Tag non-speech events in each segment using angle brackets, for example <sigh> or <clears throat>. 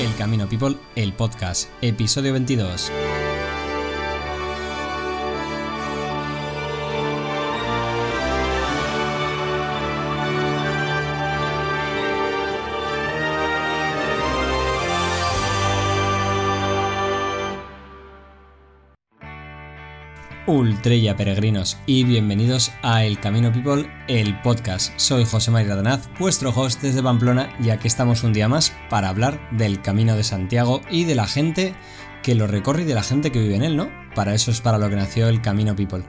El Camino People, el podcast, episodio 22. Ultrella peregrinos y bienvenidos a El Camino People, el podcast. Soy José María Danaz, vuestro host desde Pamplona y aquí estamos un día más para hablar del Camino de Santiago y de la gente que lo recorre y de la gente que vive en él, ¿no? Para eso es para lo que nació El Camino People.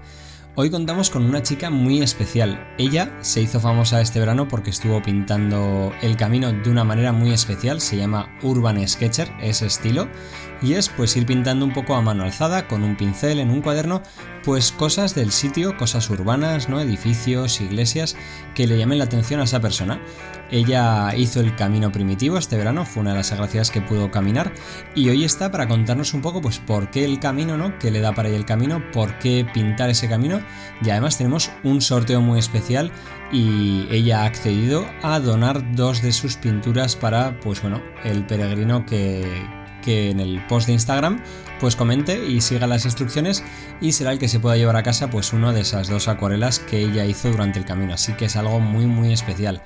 Hoy contamos con una chica muy especial. Ella se hizo famosa este verano porque estuvo pintando el camino de una manera muy especial, se llama Urban Sketcher, ese estilo, y es pues ir pintando un poco a mano alzada, con un pincel en un cuaderno, pues cosas del sitio, cosas urbanas, ¿no? edificios, iglesias, que le llamen la atención a esa persona. Ella hizo el camino primitivo este verano, fue una de las agraciadas que pudo caminar y hoy está para contarnos un poco pues por qué el camino, ¿no? ¿Qué le da para ella el camino? ¿Por qué pintar ese camino? Y además tenemos un sorteo muy especial y ella ha accedido a donar dos de sus pinturas para, pues bueno, el peregrino que, que en el post de Instagram pues comente y siga las instrucciones y será el que se pueda llevar a casa pues uno de esas dos acuarelas que ella hizo durante el camino. Así que es algo muy muy especial.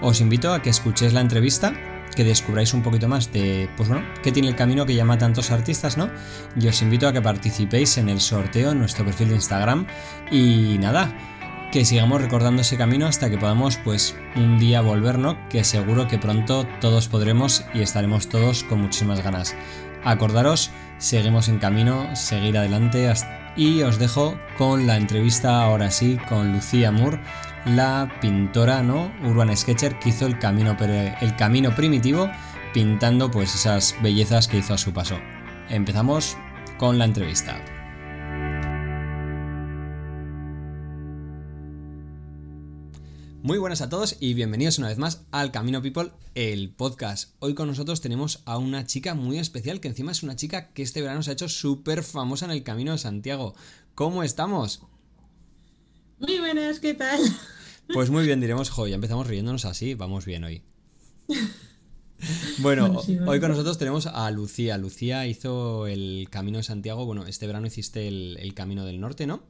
Os invito a que escuchéis la entrevista, que descubráis un poquito más de, pues bueno, qué tiene el camino que llama a tantos artistas, ¿no? Y os invito a que participéis en el sorteo en nuestro perfil de Instagram. Y nada, que sigamos recordando ese camino hasta que podamos pues un día volver, ¿no? Que seguro que pronto todos podremos y estaremos todos con muchísimas ganas. Acordaros, seguimos en camino, seguir adelante y os dejo con la entrevista ahora sí con Lucía Moore la pintora, ¿no? Urban Sketcher, que hizo el camino, el camino primitivo pintando pues esas bellezas que hizo a su paso. Empezamos con la entrevista. Muy buenas a todos y bienvenidos una vez más al Camino People, el podcast. Hoy con nosotros tenemos a una chica muy especial, que encima es una chica que este verano se ha hecho súper famosa en el Camino de Santiago. ¿Cómo estamos? Muy buenas, ¿qué tal? Pues muy bien, diremos, jo, ya empezamos riéndonos así, vamos bien hoy. Bueno, hoy con nosotros tenemos a Lucía. Lucía hizo el Camino de Santiago. Bueno, este verano hiciste el, Camino del Norte, ¿no?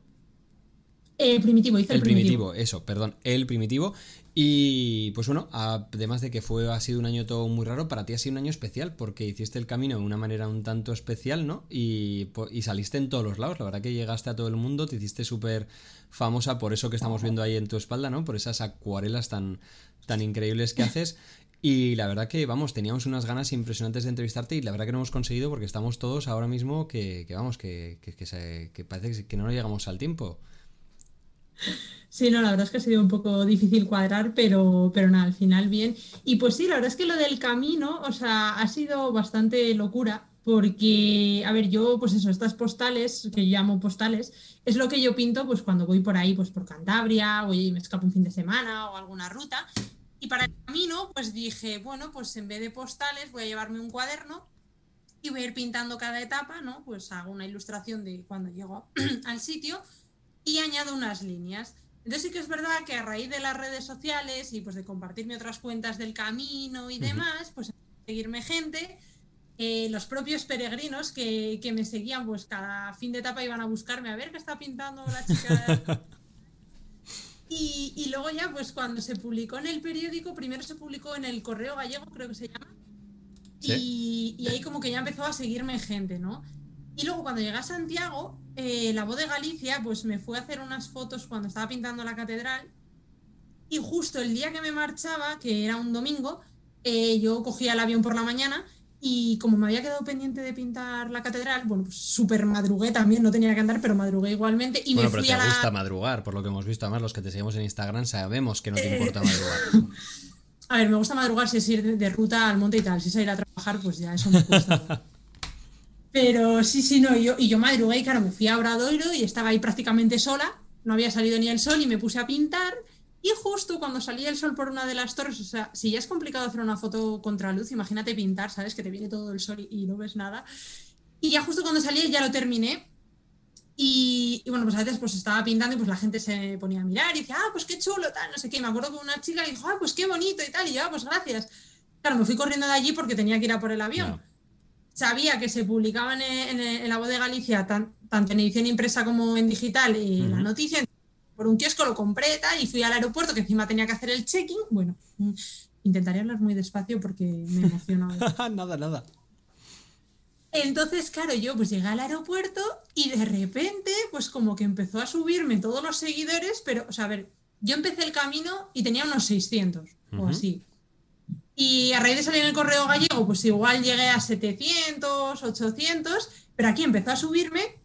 El primitivo, hice el, primitivo. eso, perdón, el primitivo. Y pues bueno, además de que fue, ha sido un año todo muy raro, para ti ha sido un año especial porque hiciste el camino de una manera un tanto especial, ¿no? Y, y saliste en todos los lados, la verdad que llegaste a todo el mundo, te hiciste súper famosa por eso que estamos viendo ahí en tu espalda, ¿no? Por esas acuarelas tan, tan increíbles que haces. Y la verdad que, vamos, teníamos unas ganas impresionantes de entrevistarte y la verdad que no hemos conseguido porque estamos todos ahora mismo que, vamos, que, que, parece que no nos llegamos al tiempo. Sí, no, la verdad es que ha sido un poco difícil cuadrar, pero, pero nada, al final bien. Y pues sí, la verdad es que lo del camino, o sea, ha sido bastante locura, porque, a ver, yo, pues eso, estas postales, que llamo postales, es lo que yo pinto pues cuando voy por ahí, pues por Cantabria, o me escapo un fin de semana o alguna ruta. Y para el camino, pues dije, bueno, pues en vez de postales voy a llevarme un cuaderno y voy a ir pintando cada etapa, ¿no? Pues hago una ilustración de cuando llego <clears throat> al sitio y añado unas líneas. Entonces sí que es verdad que a raíz de las redes sociales y pues de compartirme otras cuentas del camino y demás, pues seguirme gente eh, los propios peregrinos que, me seguían, pues cada fin de etapa iban a buscarme a ver qué está pintando la chica. <laughs> y, luego ya, pues cuando se publicó en el periódico, primero se publicó en el Correo Gallego, creo que se llama, y, ahí como que ya empezó a seguirme gente, ¿no? Y luego cuando llegué a Santiago, eh, la voz de Galicia, pues me fue a hacer unas fotos cuando estaba pintando la catedral. Y justo el día que me marchaba, que era un domingo, eh, yo cogía el avión por la mañana y como me había quedado pendiente de pintar la catedral, bueno, pues súper madrugué también, no tenía que andar, pero madrugué igualmente. Y bueno, me fui pero te gusta madrugar, por lo que hemos visto. Además, los que te seguimos en Instagram sabemos que no te importa madrugar. <laughs> A ver, me gusta madrugar si es ir de, ruta al monte y tal. Si es ir a trabajar, pues ya eso me cuesta. <laughs> pero sí, sí, no. Yo, y yo madrugué y claro, me fui a Obradoiro y estaba ahí prácticamente sola. No había salido ni el sol y me puse a pintar. Y justo cuando salía el sol por una de las torres, o sea, si ya es complicado hacer una foto contra luz, imagínate pintar, ¿sabes? Que te viene todo el sol y, no ves nada. Y ya justo cuando salía ya lo terminé. Y, bueno, pues a veces pues estaba pintando y pues la gente se ponía a mirar y decía, ah, pues qué chulo, tal, no sé qué. me acuerdo con una chica y dijo, ah, pues qué bonito y tal. Y yo, ah, pues gracias. Claro, me fui corriendo de allí porque tenía que ir a por el avión. Sabía que se publicaban en, la voz de Galicia, tanto en edición impresa como en digital, y la noticia. Por un kiosco lo compré tal, y fui al aeropuerto, que encima tenía que hacer el check-in. Bueno, mm, intentaré hablar muy despacio porque me emociona. <laughs> nada, nada. Entonces, claro, yo pues llegué al aeropuerto y de repente, pues como que empezó a subirme todos los seguidores, pero, o sea, a ver, yo empecé el camino y tenía unos 600 o así. Y a raíz de salir en el correo gallego, pues igual llegué a 700, 800, pero aquí empezó a subirme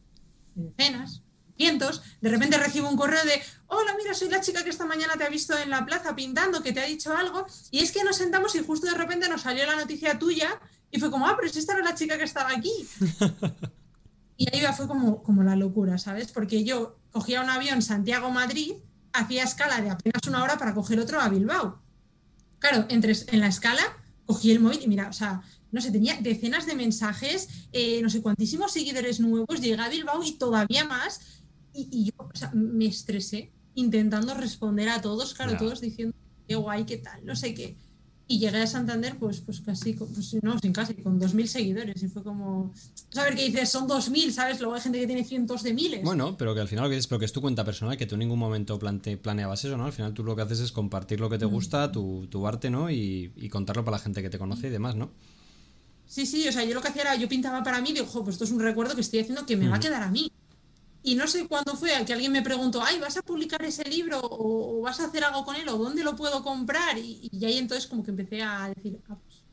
decenas, cientos. De repente recibo un correo de, hola, mira, soy la chica que esta mañana te ha visto en la plaza pintando, que te ha dicho algo. Y es que nos sentamos y justo de repente nos salió la noticia tuya y fue como, ah, pero si esta era la chica que estaba aquí. <laughs> y ahí fue como, como la locura, ¿sabes? Porque yo cogía un avión Santiago-Madrid, hacía escala de apenas una hora para coger otro a Bilbao. Claro, entre, en la escala cogí el móvil y mira, o sea, no sé, tenía decenas de mensajes, eh, no sé cuantísimos seguidores nuevos, llegué a Bilbao y todavía más. Y, yo o sea, me estresé intentando responder a todos, claro, todos diciendo qué guay, qué tal, no sé qué. Y llegué a Santander, pues, pues casi, pues, no, sin casi, con 2.000 seguidores. Y fue como, saber qué dices, son 2.000, ¿sabes? Luego hay gente que tiene cientos de miles. Bueno, pero que al final lo que dices, pero que es tu cuenta personal, que tú en ningún momento plante, planeabas eso, ¿no? Al final tú lo que haces es compartir lo que te mm. gusta, tu, tu arte, ¿no? Y, y, contarlo para la gente que te conoce y demás, ¿no? Sí, sí, o sea, yo lo que hacía era, yo pintaba para mí y digo, pues esto es un recuerdo que estoy haciendo que me va a quedar a mí. Y no sé cuándo fue que alguien me preguntó, ay, ¿vas a publicar ese libro o, vas a hacer algo con él o dónde lo puedo comprar? Y, ahí entonces como que empecé a decir, ah, pues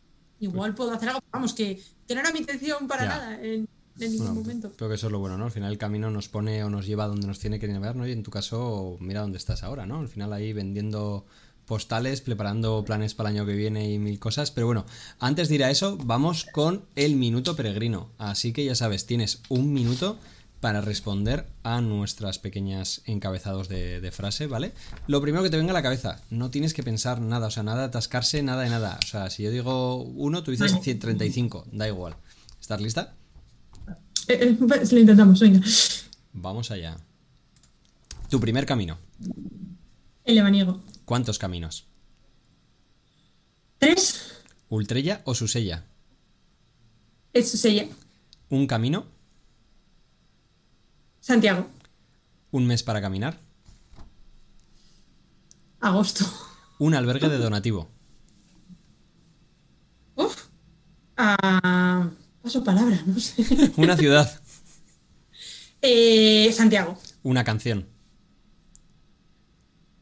igual puedo hacer algo. Vamos, que, que no era mi intención para nada en, ningún momento. Creo que eso es lo bueno, ¿no? Al final el camino nos pone o nos lleva a donde nos tiene que llevar, ¿no? Y en tu caso, mira dónde estás ahora, ¿no? Al final ahí vendiendo postales, preparando planes para el año que viene y mil cosas. Pero bueno, antes de ir a eso, vamos con el minuto peregrino. Así que ya sabes, tienes un minuto para responder a nuestras pequeñas encabezados de, frase, ¿vale? Lo primero que te venga a la cabeza, no tienes que pensar nada, o sea, nada atascarse, nada de nada. O sea, si yo digo uno, tú dices 135, da igual. ¿Estás lista? Eh, eh, pues lo intentamos, venga. Vamos allá. Tu primer camino. El lebaniego. ¿Cuántos caminos? Tres. ¿Ultrella o Susella? Es Susella. ¿Un camino? Santiago. ¿Un mes para caminar? Agosto. ¿Un albergue de donativo? Uf. Ah, paso palabra, no sé. <laughs> ¿Una ciudad? Eh, Santiago. ¿Una canción?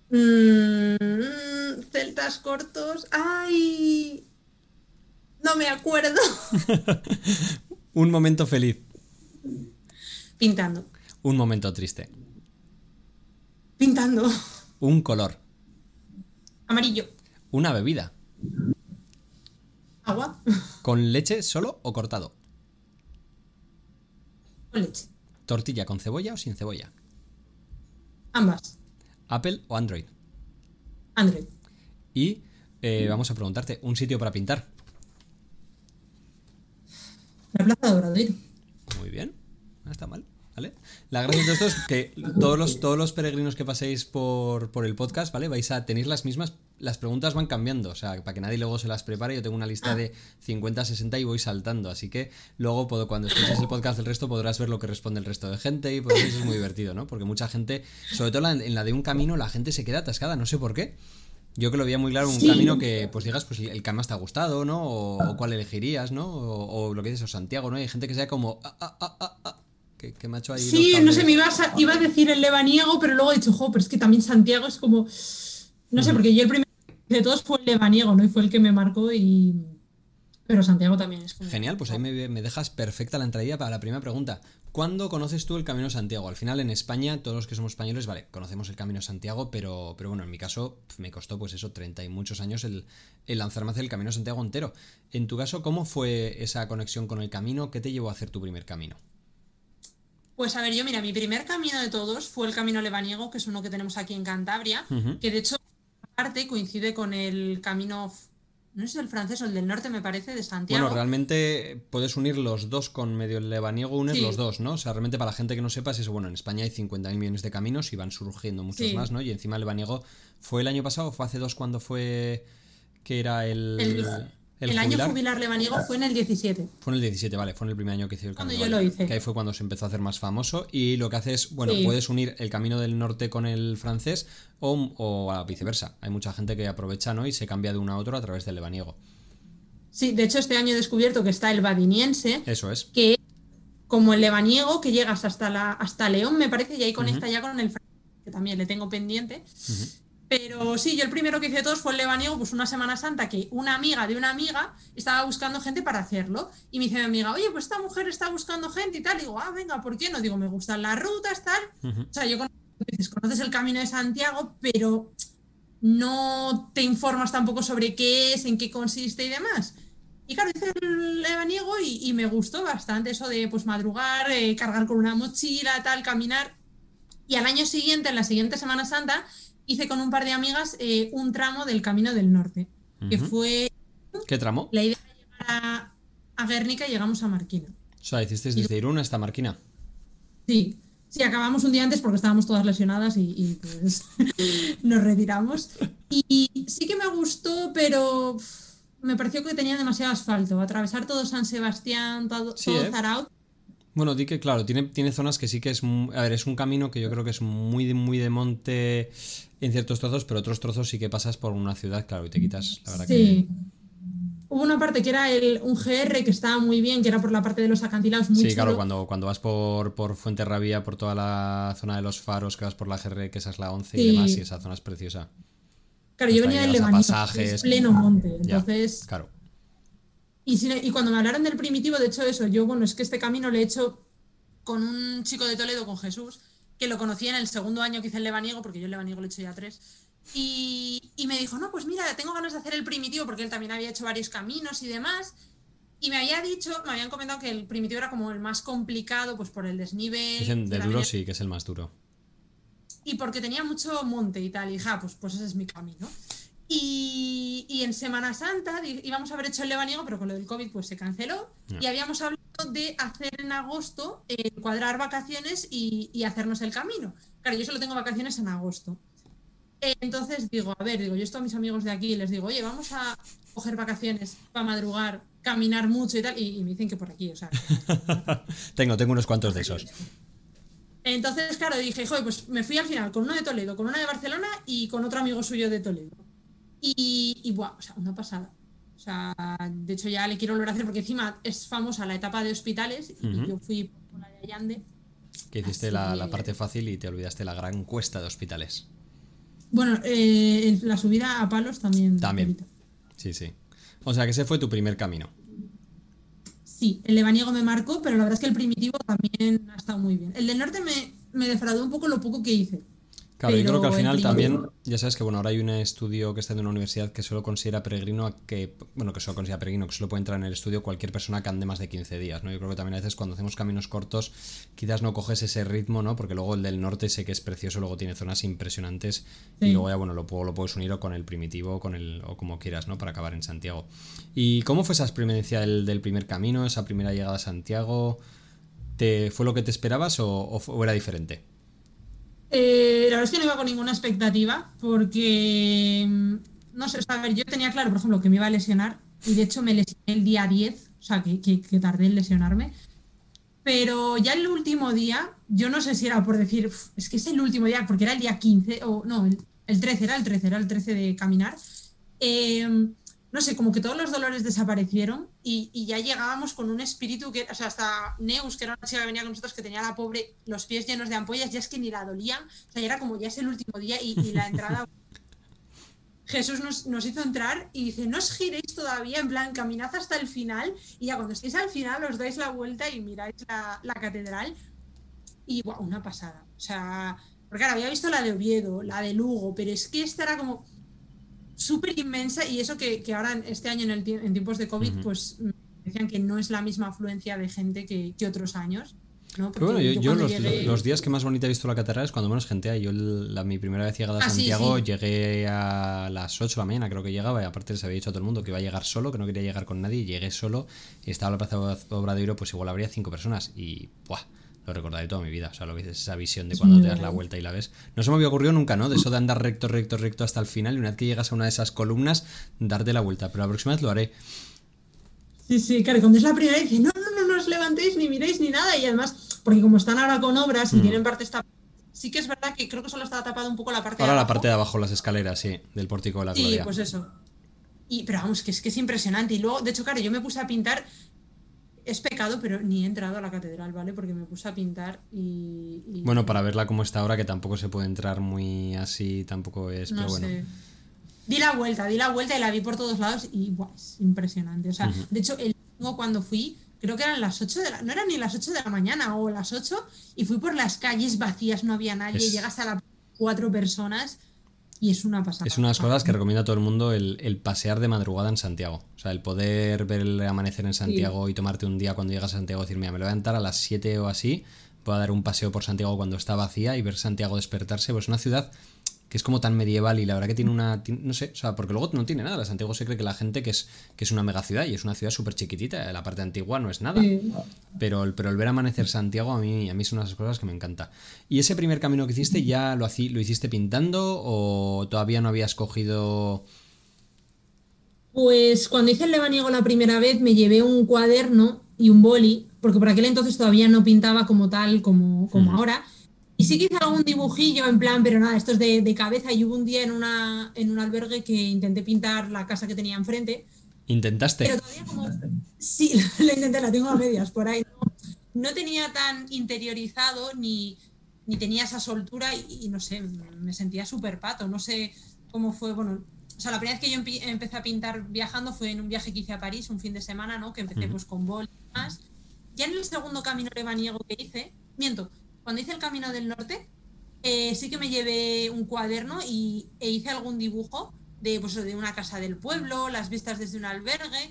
Mm, celtas cortos. ¡Ay! No me acuerdo. <laughs> Un momento feliz. Pintando. Un momento triste. Pintando. Un color. Amarillo. Una bebida. Agua. ¿Con leche solo o cortado? Con leche. ¿Tortilla con cebolla o sin cebolla? Ambas. ¿Apple o Android? Android. Y eh, vamos a preguntarte, ¿un sitio para pintar? La Plaza de. Muy bien, no está mal. La gracia de esto es que todos los, todos los peregrinos que paséis por, el podcast, ¿vale? Vais a tener las mismas, las preguntas van cambiando, o sea, para que nadie luego se las prepare, yo tengo una lista de 50, 60 y voy saltando, así que luego puedo, cuando escuches el podcast del resto podrás ver lo que responde el resto de gente y por eso es muy divertido, ¿no? Porque mucha gente, sobre todo en la de un camino, la gente se queda atascada, no sé por qué. Yo que lo veía muy claro, un camino que, pues digas, pues el que más te ha gustado, ¿no? O, cuál elegirías, ¿no? O, lo que dices, o Santiago, ¿no? Hay gente que sea como, ah, ah, ah, que, me ha hecho ahí. Sí, no sé, me iba a, iba a decir el Lebaniego, pero luego he dicho, jo, pero es que también Santiago es como. No sé, porque yo el primero de todos fue el Lebaniego, ¿no? Y fue el que me marcó y. Pero Santiago también es. Genial, pues ahí me, dejas perfecta la entradilla para la primera pregunta. ¿Cuándo conoces tú el Camino de Santiago? Al final en España, todos los que somos españoles, vale, conocemos el Camino de Santiago, pero, pero bueno, en mi caso me costó pues eso, 30 y muchos años el, el lanzarme hacia el Camino de Santiago entero. En tu caso, ¿cómo fue esa conexión con el camino? ¿Qué te llevó a hacer tu primer camino? Pues a ver, yo mira, mi primer camino de todos fue el camino lebaniego, que es uno que tenemos aquí en Cantabria, que de hecho aparte coincide con el camino, no sé si el francés o el del norte me parece, de Santiago. Bueno, realmente puedes unir los dos con medio lebaniego, unes los dos, ¿no? O sea, realmente para la gente que no sepa, es bueno, en España hay 50.000 millones de caminos y van surgiendo muchos más, ¿no? Y encima el lebaniego fue el año pasado, fue hace dos cuando fue que era el... el, año jubilar lebaniego fue en el 17. Fue en el 17, vale, fue en el primer año que hice el camino. Cuando yo lo hice. Que ahí fue cuando se empezó a hacer más famoso y lo que hace es, bueno, puedes unir el camino del norte con el francés o, o a viceversa. Hay mucha gente que aprovecha, ¿no? Y se cambia de uno a otro a través del lebaniego. Sí, de hecho este año he descubierto que está el badiniense. Eso es. Que como el lebaniego, que llegas hasta, la, hasta León, me parece, y ahí conecta ya con el francés, que también le tengo pendiente. Pero sí, yo el primero que hice todos fue el lebaniego, pues una Semana Santa que una amiga de una amiga estaba buscando gente para hacerlo. Y me dice mi amiga, oye, pues esta mujer está buscando gente y tal. Y digo, ah, venga, ¿por qué no? Digo, me gustan las rutas, tal. O sea, yo conoces el camino de Santiago, pero no te informas tampoco sobre qué es, en qué consiste y demás. Y claro, hice el lebaniego y, me gustó bastante eso de pues madrugar, eh, cargar con una mochila, tal, caminar. Y al año siguiente, en la siguiente Semana Santa, hice con un par de amigas eh, un tramo del Camino del Norte, que fue... ¿Qué tramo? La idea de llegar a, Guernica y llegamos a Marquina. O sea, hiciste desde Irún hasta Marquina. Sí, Sí, acabamos un día antes porque estábamos todas lesionadas y, pues <laughs> nos retiramos. Y sí que me gustó, pero me pareció que tenía demasiado asfalto. Atravesar todo San Sebastián, todo, ¿eh? Zaraut. Bueno, di que claro, tiene, tiene zonas que sí que es. A ver, es un camino que yo creo que es muy, muy de monte en ciertos trozos, pero otros trozos sí que pasas por una ciudad, claro, y te quitas, la verdad sí. Hubo una parte que era el, un GR que estaba muy bien, que era por la parte de los acantilados. Muy sí, claro, cuando, cuando vas por, por Fuente Rabia, por toda la zona de los faros, que vas por la GR, que esa es la 11 y demás, y esa zona es preciosa. Claro, yo venía del Lebanito, es pleno monte, entonces... claro. Y, y cuando me hablaron del primitivo, de hecho eso, yo, bueno, es que este camino le he hecho con un chico de Toledo, con Jesús, que lo conocí en el segundo año que hice el Lebaniego, porque yo el Lebaniego lo he hecho ya tres y, me dijo, no, pues mira, tengo ganas de hacer el primitivo porque él también había hecho varios caminos y demás. Y me había dicho, me habían comentado que el primitivo era como el más complicado, pues por el desnivel. Dicen de duro sí, que es el más duro. Y porque tenía mucho monte y tal, y ja, pues, pues ese es mi camino. Y, y, en Semana Santa íbamos a haber hecho el lebaniego, pero con lo del COVID pues se canceló. Y habíamos hablado de hacer en agosto, eh, cuadrar vacaciones y, y, hacernos el camino. Claro, yo solo tengo vacaciones en agosto. Entonces digo, a ver, digo, yo estoy a mis amigos de aquí les digo, oye, vamos a coger vacaciones para madrugar, caminar mucho y tal, y, me dicen que por aquí, o sea. <laughs> tengo, tengo unos cuantos de esos. Entonces, claro, dije, joder, pues me fui al final con uno de Toledo, con una de Barcelona y con otro amigo suyo de Toledo. Y, y buah, o sea, una pasada. O sea, de hecho ya le quiero volver a hacer porque encima es famosa la etapa de hospitales y yo fui por la de Allande. Que hiciste la, la, parte fácil y te olvidaste la gran cuesta de hospitales. Bueno, eh, la subida a palos también. También. Sí, sí. O sea que ese fue tu primer camino. Sí, el lebaniego me marcó, pero la verdad es que el primitivo también ha estado muy bien. El del norte me, me defraudó un poco lo poco que hice. Claro, yo creo que al final también, ya sabes que bueno, ahora hay un estudio que está en una universidad que solo considera peregrino que, bueno, que solo considera peregrino, que solo puede entrar en el estudio cualquier persona que ande más de 15 días, ¿no? Yo creo que también a veces cuando hacemos caminos cortos, quizás no coges ese ritmo, ¿no? Porque luego el del norte sé que es precioso, luego tiene zonas impresionantes y luego ya, bueno, lo, lo puedes unir o con el primitivo con el, o como quieras, ¿no? Para acabar en Santiago. ¿Y cómo fue esa experiencia del, del primer camino, esa primera llegada a Santiago? ¿Te, ¿Fue lo que te esperabas o, o era diferente? Eh, la verdad es que no iba con ninguna expectativa porque, mm, no sé, a ver, yo tenía claro, por ejemplo, que me iba a lesionar y de hecho me lesioné el día 10, o sea, que, que, tardé en lesionarme. Pero ya el último día, yo no sé si era por decir, es que es el último día, porque era el día 15, o no, el, el 13, era el 13, era el 13 de caminar. Eh, no sé, como que todos los dolores desaparecieron y, ya llegábamos con un espíritu que, o sea, hasta Neus, que era una chica que venía con nosotros, que tenía la pobre, los pies llenos de ampollas, ya es que ni la dolían, o sea, ya era como ya es el último día y, la entrada... <laughs> Jesús nos, hizo entrar y dice, no os giréis todavía, en plan, caminad hasta el final y ya cuando estéis al final os dais la vuelta y miráis la, catedral. Y, wow, una pasada. O sea, porque ahora había visto la de Oviedo, la de Lugo, pero es que esta era como súper inmensa y eso que, ahora este año en, el, en tiempos de COVID, pues decían que no es la misma afluencia de gente que, otros años. bueno, yo, los, días que más bonita he visto la catedral es cuando menos gente hay. Yo la, mi primera vez llegada a ah, Santiago llegué a las 8 de la mañana, creo que llegaba, y aparte les había dicho a todo el mundo que iba a llegar solo, que no quería llegar con nadie, y llegué solo, y estaba en la plaza de Obradero, pues igual habría cinco personas, y ¡buah! Lo recordaré toda mi vida. O sea, lo que es esa visión de cuando te das la vuelta y la ves. No se me había ocurrido nunca, ¿no? De eso de andar recto, recto, recto hasta el final y una vez que llegas a una de esas columnas, darte la vuelta. Pero la próxima vez lo haré. Sí, sí, claro, cuando es la primera vez, no, no, no, no os levantéis ni miréis ni nada. Y además, porque como están ahora con obras y Mm. tienen parte esta. Sí que es verdad que creo que solo estaba tapada un poco la parte Ahora de la parte de abajo, las escaleras, sí, del pórtico de la Sí, gloria. pues eso. Y, pero vamos, que es que es impresionante. Y luego, de hecho, claro, yo me puse a pintar. Es pecado, pero ni he entrado a la catedral, ¿vale? Porque me puse a pintar y. y- Bueno, para verla como está ahora, que tampoco se puede entrar muy así, tampoco es, no pero bueno. sé. Di la vuelta, di la vuelta y la vi por todos lados y buah, es impresionante. O sea, de hecho, el domingo cuando fui, creo que eran las 8 de la. No eran ni las 8 de la mañana o las 8, y fui por las calles vacías, no había nadie, Es- llegas a las cuatro personas y es una pasada. Es una de las cosas que recomiendo a todo el mundo el, el pasear de madrugada en Santiago. O sea, el poder ver el amanecer en Santiago y tomarte un día cuando llegas a Santiago y decir, mira, me lo voy a levantar a las 7 o así, voy a dar un paseo por Santiago cuando está vacía y ver Santiago despertarse. Pues es una ciudad que es como tan medieval y la verdad que tiene una... No sé, o sea, porque luego no tiene nada. La Santiago se cree que la gente que es, que es una mega ciudad y es una ciudad súper chiquitita. La parte antigua no es nada. Sí. Pero, el- pero el ver amanecer Santiago a mí, a mí es una de esas cosas que me encanta. ¿Y ese primer camino que hiciste ya lo, lo hiciste pintando o todavía no habías cogido... Pues cuando hice el lebaniego la primera vez me llevé un cuaderno y un boli, porque por aquel entonces todavía no pintaba como tal, como, como Ujú. ahora. Y sí que hice algún dibujillo en plan, pero nada, esto es de, de cabeza. Y hubo un día en, una, en un albergue que intenté pintar la casa que tenía enfrente. ¿Intentaste? Pero todavía como... Sí, <laughs> la intenté, la tengo a medias por ahí. No, no tenía tan interiorizado ni, ni tenía esa soltura y, y no sé, me sentía súper pato. No sé cómo fue, bueno... O sea, la primera vez que yo empecé a pintar viajando fue en un viaje que hice a París, un fin de semana, ¿no? Que empecé Ujú. pues con bol y demás. Ya en el segundo camino lebaniego que hice, miento, cuando hice el camino del norte, eh, sí que me llevé un cuaderno y, e hice algún dibujo de, pues, de una casa del pueblo, las vistas desde un albergue,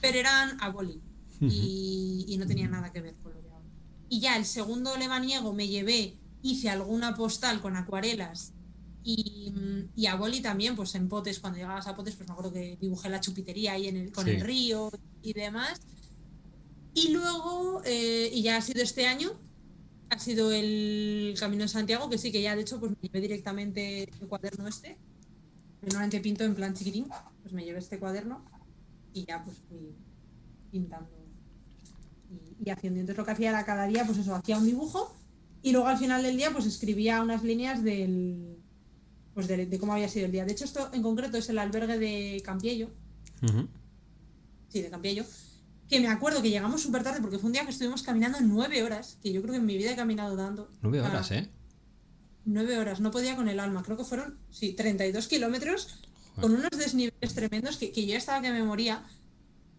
pero eran a boli y, y no tenía nada que ver con lo de ahora. Y ya el segundo lebaniego me llevé, hice alguna postal con acuarelas y, y a boli también, pues en potes, cuando llegabas a potes, pues me acuerdo que dibujé la chupitería ahí en el, con Sí. el río y demás. Y luego, eh, y ya ha sido este año, ha sido el Camino de Santiago, que sí, que ya de hecho pues me llevé directamente el cuaderno este. Normalmente pinto en plan chiquitín, pues me llevé este cuaderno y ya pues fui pintando y, y haciendo. Entonces lo que hacía era cada día, pues eso, hacía un dibujo y luego al final del día pues escribía unas líneas del pues de, de cómo había sido el día. De hecho esto en concreto es el albergue de Campiello, sí, de Campiello, que me acuerdo que llegamos súper tarde porque fue un día que estuvimos caminando nueve horas, que yo creo que en mi vida he caminado dando. Nueve horas, ¿eh? Nueve horas, no podía con el alma. Creo que fueron, sí, 32 kilómetros con unos desniveles tremendos que, que yo estaba que me moría.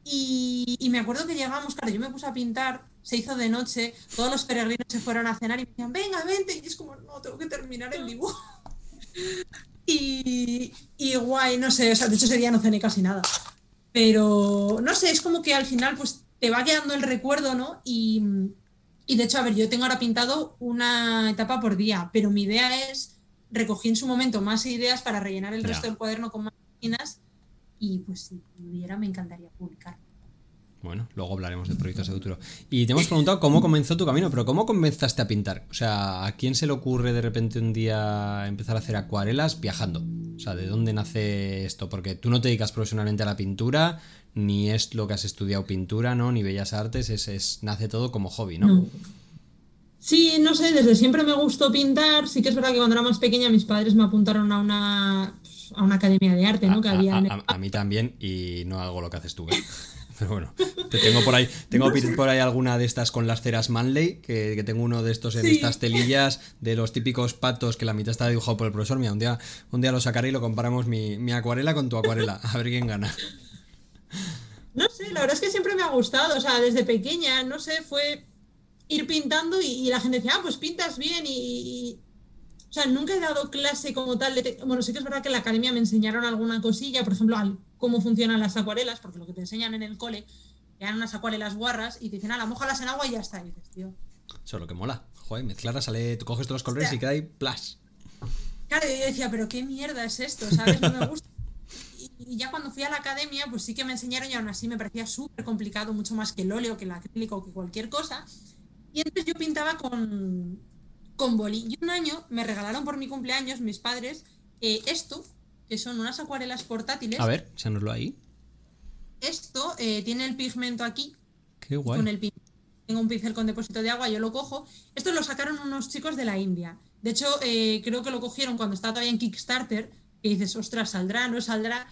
Y, y me acuerdo que llegamos, claro, yo me puse a pintar, se hizo de noche, todos los peregrinos se fueron a cenar y me decían, venga, vente. Y es como, no, tengo que terminar el dibujo. Y, y guay, no sé, o sea, de hecho ese día no cené casi nada. Pero no sé, es como que al final pues te va quedando el recuerdo, ¿no? Y, y de hecho, a ver, yo tengo ahora pintado una etapa por día, pero mi idea es, recogí en su momento más ideas para rellenar el Ya. resto del cuaderno con más páginas y pues si pudiera me encantaría publicar. Bueno, luego hablaremos de proyectos de futuro. Y te hemos preguntado cómo comenzó tu camino, pero ¿cómo comenzaste a pintar? O sea, ¿a quién se le ocurre de repente un día empezar a hacer acuarelas viajando? O sea, ¿de dónde nace esto? Porque tú no te dedicas profesionalmente a la pintura, ni es lo que has estudiado pintura, ¿no? Ni bellas artes, es, es- nace todo como hobby, ¿no? No. Sí, no sé, desde siempre me gustó pintar. Sí que es verdad que cuando era más pequeña mis padres me apuntaron a una, a una academia de arte, ¿no? A, Que a- había a- a mí también, y no hago lo que haces tú, ¿eh? <laughs> Pero <laughs> bueno, te tengo por ahí, tengo por ahí alguna de estas con las ceras Manley, que, que tengo uno de estos en Sí. estas telillas <laughs> de los típicos patos que la mitad está dibujado por el profesor. Mira, un día, un día lo sacaré y lo comparamos mi, mi acuarela con tu acuarela, a ver quién gana. No sé, la verdad es que siempre me ha gustado, o sea, desde pequeña, no sé, fue ir pintando y, y la gente decía, ah, pues pintas bien y, y- O sea, nunca he dado clase como tal de... Bueno, sí que es verdad que en la academia me enseñaron alguna cosilla, por ejemplo, al- cómo funcionan las acuarelas, porque lo que te enseñan en el cole, te dan unas acuarelas guarras y te dicen, ah, mojalas en agua y ya está. Y dices, tío... Eso es lo que mola. Joder, mezclarla, sale, tú coges todos los colores y queda ahí, plas. Claro, yo decía, pero qué mierda es esto, ¿sabes? No me gusta. <laughs> Y, y ya cuando fui a la academia, pues sí que me enseñaron y aún así me parecía súper complicado, mucho más que el óleo, que el acrílico, que cualquier cosa. Y entonces yo pintaba con, con boli. Y un año me regalaron por mi cumpleaños mis padres eh, esto, que son unas acuarelas portátiles. A ver, échanoslo ahí. esto eh, tiene el pigmento aquí. Qué guay. Con el tengo un pincel con depósito de agua, yo lo cojo. Esto lo sacaron unos chicos de la India. De hecho, eh, creo que lo cogieron cuando estaba todavía en Kickstarter, que dices, ostras, saldrá, no saldrá.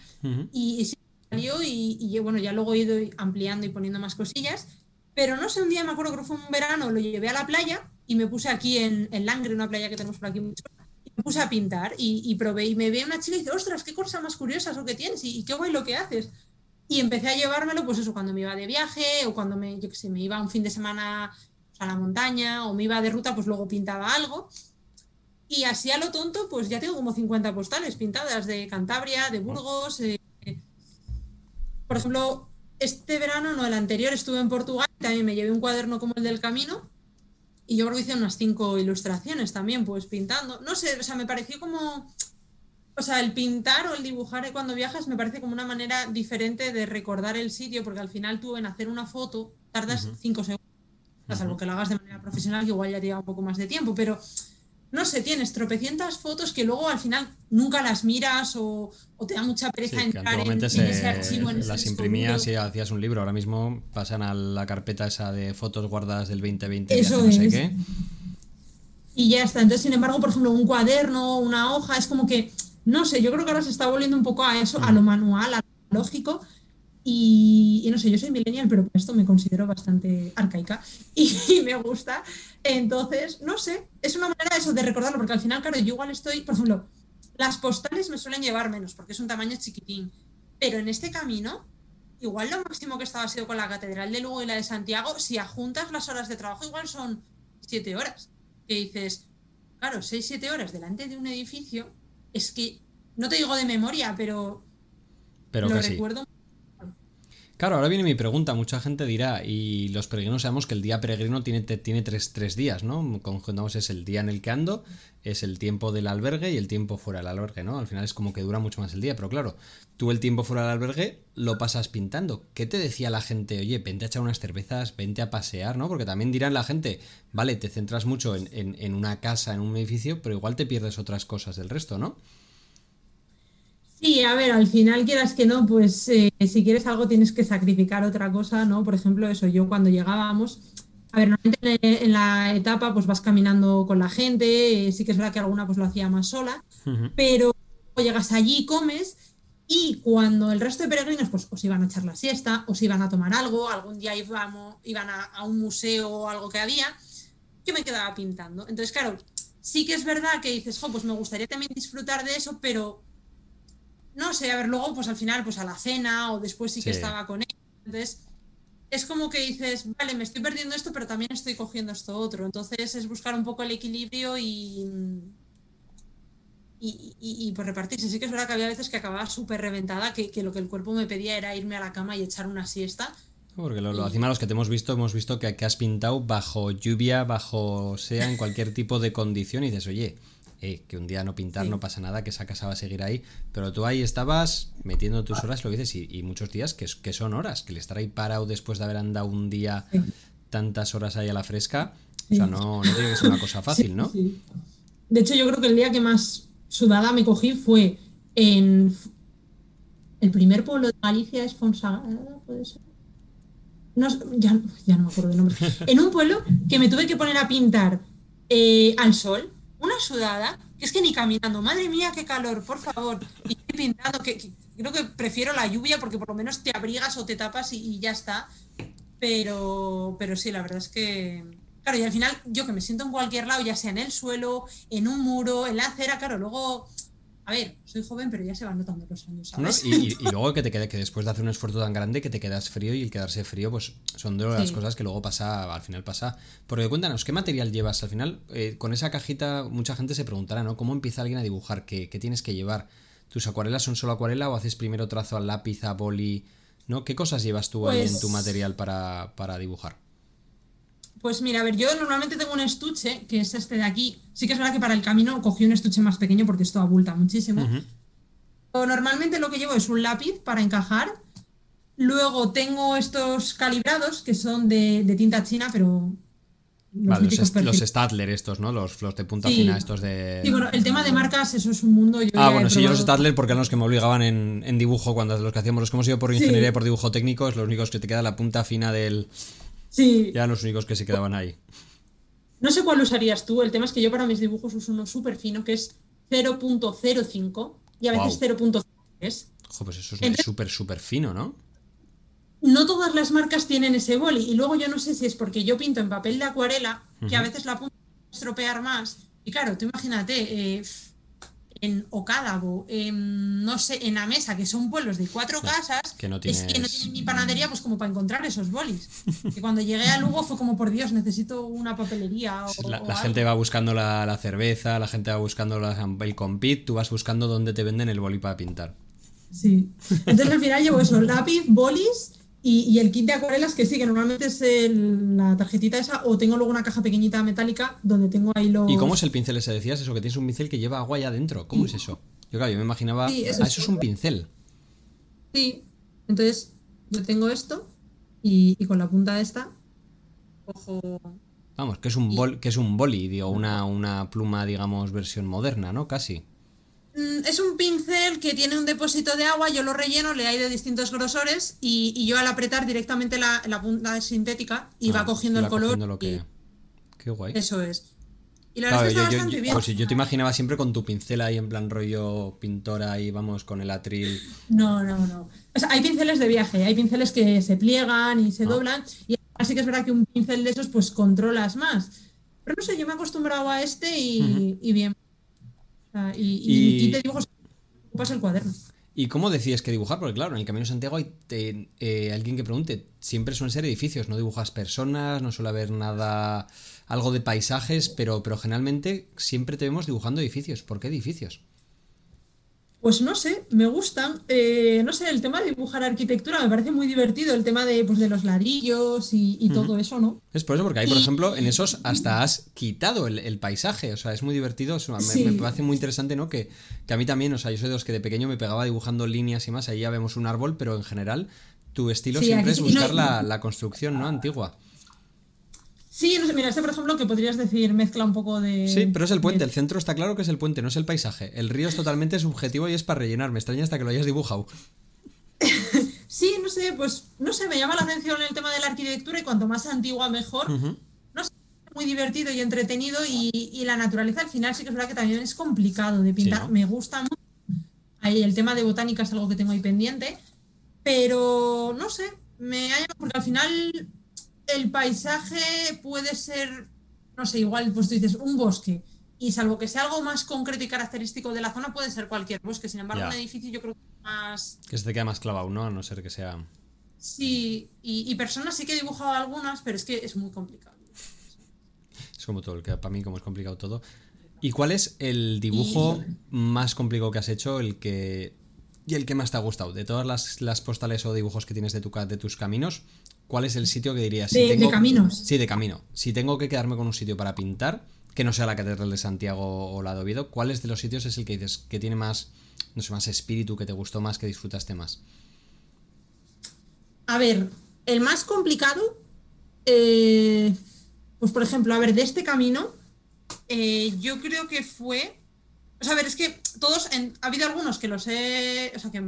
Y, y salió y, bueno, ya luego he ido ampliando y poniendo más cosillas. Pero no sé, un día me acuerdo que fue un verano, lo llevé a la playa y me puse aquí en, en Langre, una playa que tenemos por aquí mucho, y me puse a pintar y, probé. Y me ve una chica y dice, ostras, qué cosas más curiosas lo que tienes y, qué guay lo que haces. Y empecé a llevármelo, pues eso, cuando me iba de viaje o cuando me, yo qué sé, me iba un fin de semana a la montaña o me iba de ruta, pues luego pintaba algo. Y así a lo tonto, pues ya tengo como 50 postales pintadas de Cantabria, de Burgos. Eh, por ejemplo, este verano, no el anterior, estuve en Portugal y también me llevé un cuaderno como el del camino. Y yo creo que hice unas cinco ilustraciones también, pues pintando. No sé, o sea, me pareció como. O sea, el pintar o el dibujar cuando viajas me parece como una manera diferente de recordar el sitio, porque al final tú en hacer una foto tardas cinco segundos. Salvo que lo hagas de manera profesional, que igual ya te lleva un poco más de tiempo, pero no sé, tienes tropecientas fotos que luego al final nunca las miras o, te da mucha pereza entrar en, ese archivo. las imprimías y hacías un libro. Ahora mismo pasan a la carpeta esa de fotos guardadas del 2020 Eso no sé qué. Y ya está. Entonces, sin embargo, por ejemplo, un cuaderno, una hoja, es como que, no sé, yo creo que ahora se está volviendo un poco a eso, a lo manual, a lo lógico. Y, no sé, yo soy millennial, pero por esto me considero bastante arcaica <laughs> y, me gusta. Entonces, no sé, es una manera eso de recordarlo, porque al final, claro, yo igual estoy, por ejemplo, las postales me suelen llevar menos, porque es un tamaño chiquitín, pero en este camino, igual lo máximo que estaba ha sido con la Catedral de Lugo y la de Santiago, si ajuntas las horas de trabajo, igual son siete horas. Que dices, claro, seis, siete horas delante de un edificio, es que, no te digo de memoria, pero, pero lo recuerdo Claro, ahora viene mi pregunta. Mucha gente dirá, y los peregrinos sabemos que el día peregrino tiene, tiene tres, tres, días, ¿no? Conjuntamos es el día en el que ando, es el tiempo del albergue y el tiempo fuera del albergue, ¿no? Al final es como que dura mucho más el día, pero claro, tú el tiempo fuera del albergue lo pasas pintando. ¿Qué te decía la gente? Oye, vente a echar unas cervezas, vente a pasear, ¿no? Porque también dirán la gente, vale, te centras mucho en, en una casa, en un edificio, pero igual te pierdes otras cosas del resto, ¿no? Sí, a ver, al final quieras que no, pues eh, si quieres algo tienes que sacrificar otra cosa, ¿no? Por ejemplo, eso, yo cuando llegábamos, a ver, normalmente en la etapa pues vas caminando con la gente, eh, sí que es verdad que alguna pues lo hacía más sola, pero llegas allí, comes y cuando el resto de peregrinos pues os iban a echar la siesta, os iban a tomar algo, algún día íbamos, iban a, un museo o algo que había, yo me quedaba pintando. Entonces, claro, sí que es verdad que dices, jo, pues me gustaría también disfrutar de eso, pero no sé, a ver, luego pues al final pues a la cena o después sí que estaba con él. Entonces, es como que dices, vale, me estoy perdiendo esto, pero también estoy cogiendo esto otro. Entonces es buscar un poco el equilibrio y, y, y, pues repartirse. Sí que es verdad que había veces que acababa súper reventada, que, lo que el cuerpo me pedía era irme a la cama y echar una siesta. Porque lo, lo encima los que te hemos visto, hemos visto que, que has pintado bajo lluvia, bajo sea, en cualquier tipo de condición y dices, oye, eh, que un día no pintar no pasa nada, que esa casa va a seguir ahí, pero tú ahí estabas metiendo tus horas, lo dices, y, muchos días que, que, son horas, que el estar ahí parado después de haber andado un día tantas horas ahí a la fresca, o sea, no, no tiene que ser una cosa <laughs> fácil, ¿no? De hecho, yo creo que el día que más sudada me cogí fue en el primer pueblo de Galicia es Fonsagrada, puede ser. No, ya, no me acuerdo del nombre. <laughs> En un pueblo que me tuve que poner a pintar eh, al sol, una sudada, que es que ni caminando, madre mía, qué calor, por favor, y pintando, que, creo que prefiero la lluvia porque por lo menos te abrigas o te tapas y, ya está. Pero, pero sí, la verdad es que, claro, y al final yo que me siento en cualquier lado, ya sea en el suelo, en un muro, en la acera, claro, luego a ver, soy joven, pero ya se van notando los años. ¿sabes? Y, <laughs> luego que te quede, que después de hacer un esfuerzo tan grande, que te quedas frío y el quedarse frío, pues son de las cosas que luego pasa, al final pasa. Porque cuéntanos, ¿qué material llevas? Al final, eh, con esa cajita, mucha gente se preguntará, ¿no? ¿Cómo empieza alguien a dibujar? ¿Qué, tienes que llevar? ¿Tus acuarelas son solo acuarela o haces primero trazo a lápiz, a boli? ¿No? ¿Qué cosas llevas tú ahí en tu pues material para, para dibujar? Pues mira, a ver, yo normalmente tengo un estuche, que es este de aquí. Sí que es verdad que para el camino cogí un estuche más pequeño porque esto abulta muchísimo. o normalmente lo que llevo es un lápiz para encajar. Luego tengo estos calibrados que son de, tinta china, pero los, vale, los, Stadler estos, ¿no? Los, los de punta fina estos de... Sí, bueno, el tema de marcas, eso es un mundo... ah, bueno, sí, yo los Stadler porque eran los que me obligaban en, dibujo cuando los que hacíamos, los que hemos ido por ingeniería y por dibujo técnico, es los únicos que te queda la punta fina del... Sí. Ya los únicos que se quedaban ahí. No sé cuál usarías tú, el tema es que yo para mis dibujos uso uno súper fino que es 0.05 y a veces 0.3. Ojo, pues eso es súper, súper fino, ¿no? no todas las marcas tienen ese boli. Y luego yo no sé si es porque yo pinto en papel de acuarela, que a veces la punta estropear más. Y claro, tú imagínate, eh, en Ocádabo, no sé, en mesa que son pueblos de cuatro casas, que no es que no tienen ni panadería, pues como para encontrar esos bolis. <laughs> que cuando llegué a Lugo fue como, por Dios, necesito una papelería. la, gente va buscando la, cerveza, la gente va buscando la, el compit, tú vas buscando dónde te venden el boli para pintar. Sí. Entonces al final llevo eso, lápiz, bolis y, el kit de acuarelas que sí, que normalmente es la tarjetita esa, o tengo luego una caja pequeñita metálica donde tengo ahí los. ¿Y cómo es el pincel ese? Decías eso, que tienes un pincel que lleva agua ahí adentro. ¿Cómo es eso? Yo, claro, yo me imaginaba. Sí, eso, ah, eso es un pincel. Sí. Entonces, yo tengo esto y, con la punta de esta cojo. Vamos, que es un, bol, que es un boli, digo, una, una pluma, digamos, versión moderna, ¿no? Casi. Mm, es un pincel que tiene un depósito de agua, yo lo relleno, le hay de distintos grosores y, yo al apretar directamente la, punta sintética y va ah, cogiendo el color. Lo que... Qué guay. Eso es. Y la verdad es que está bastante bien. Pues yo te imaginaba siempre con tu pincel ahí en plan rollo pintora y vamos con el atril. No, no, no. O sea, hay pinceles de viaje, hay pinceles que se pliegan y se ah. doblan y así que es verdad que un pincel de esos pues controlas más. Pero no sé, yo me he acostumbrado a este y bien y, te dibujo ocupas el cuaderno. ¿Y cómo decides que dibujar? Porque claro, en el Camino de Santiago hay eh, alguien que pregunte, siempre suelen ser edificios, no dibujas personas, no suele haber nada, algo de paisajes, pero, pero generalmente siempre te vemos dibujando edificios. ¿Por qué edificios? Pues no sé, me gustan. Eh, no sé, el tema de dibujar arquitectura me parece muy divertido, el tema de, pues, de los ladrillos y, todo eso, ¿no? Es por eso, porque ahí, por ejemplo, en esos hasta has quitado el, paisaje, o sea, es muy divertido, me, parece muy interesante, ¿no? Que, que, a mí también, o sea, yo soy de los que de pequeño me pegaba dibujando líneas y más, ahí ya vemos un árbol, pero en general tu estilo siempre es buscar la, la construcción, ¿no? Antigua. Sí, no sé, mira, este por ejemplo que podrías decir mezcla un poco de... Sí, pero es el puente, el centro está claro que es el puente, no es el paisaje. El río es totalmente subjetivo y es para rellenar, me extraña hasta que lo hayas dibujado. <laughs> sí, no sé, pues no sé, me llama la atención el tema de la arquitectura y cuanto más antigua mejor. No sé, muy divertido y entretenido y, la naturaleza al final sí que es verdad que también es complicado de pintar, me gusta mucho. Ahí el tema de botánica es algo que tengo ahí pendiente, pero no sé, me ha porque al final el paisaje puede ser, no sé, igual, pues tú dices, un bosque. Y salvo que sea algo más concreto y característico de la zona, puede ser cualquier bosque. Sin embargo, un edificio yo creo que más. Que se te queda más clavado, ¿no? A no ser que sea. Sí, y, personas sí que he dibujado algunas, pero es que es muy complicado. Es como todo, el que para mí, como es complicado todo. ¿Y cuál es el dibujo más complicado que has hecho? El que. Y el que más te ha gustado. De todas las, las postales o dibujos que tienes de, tu, de tus caminos, ¿cuál es el sitio que dirías? Si de, caminos. Sí, de camino. Si tengo que quedarme con un sitio para pintar, que no sea la Catedral de Santiago o la de Oviedo, ¿cuál de los sitios es el que dices que tiene más, no sé, más espíritu, que te gustó más, que disfrutaste más? A ver, el más complicado, eh, pues por ejemplo, a ver, de este camino, eh, yo creo que fue o sea, a ver, es que todos, ha habido algunos que los he, o sea, que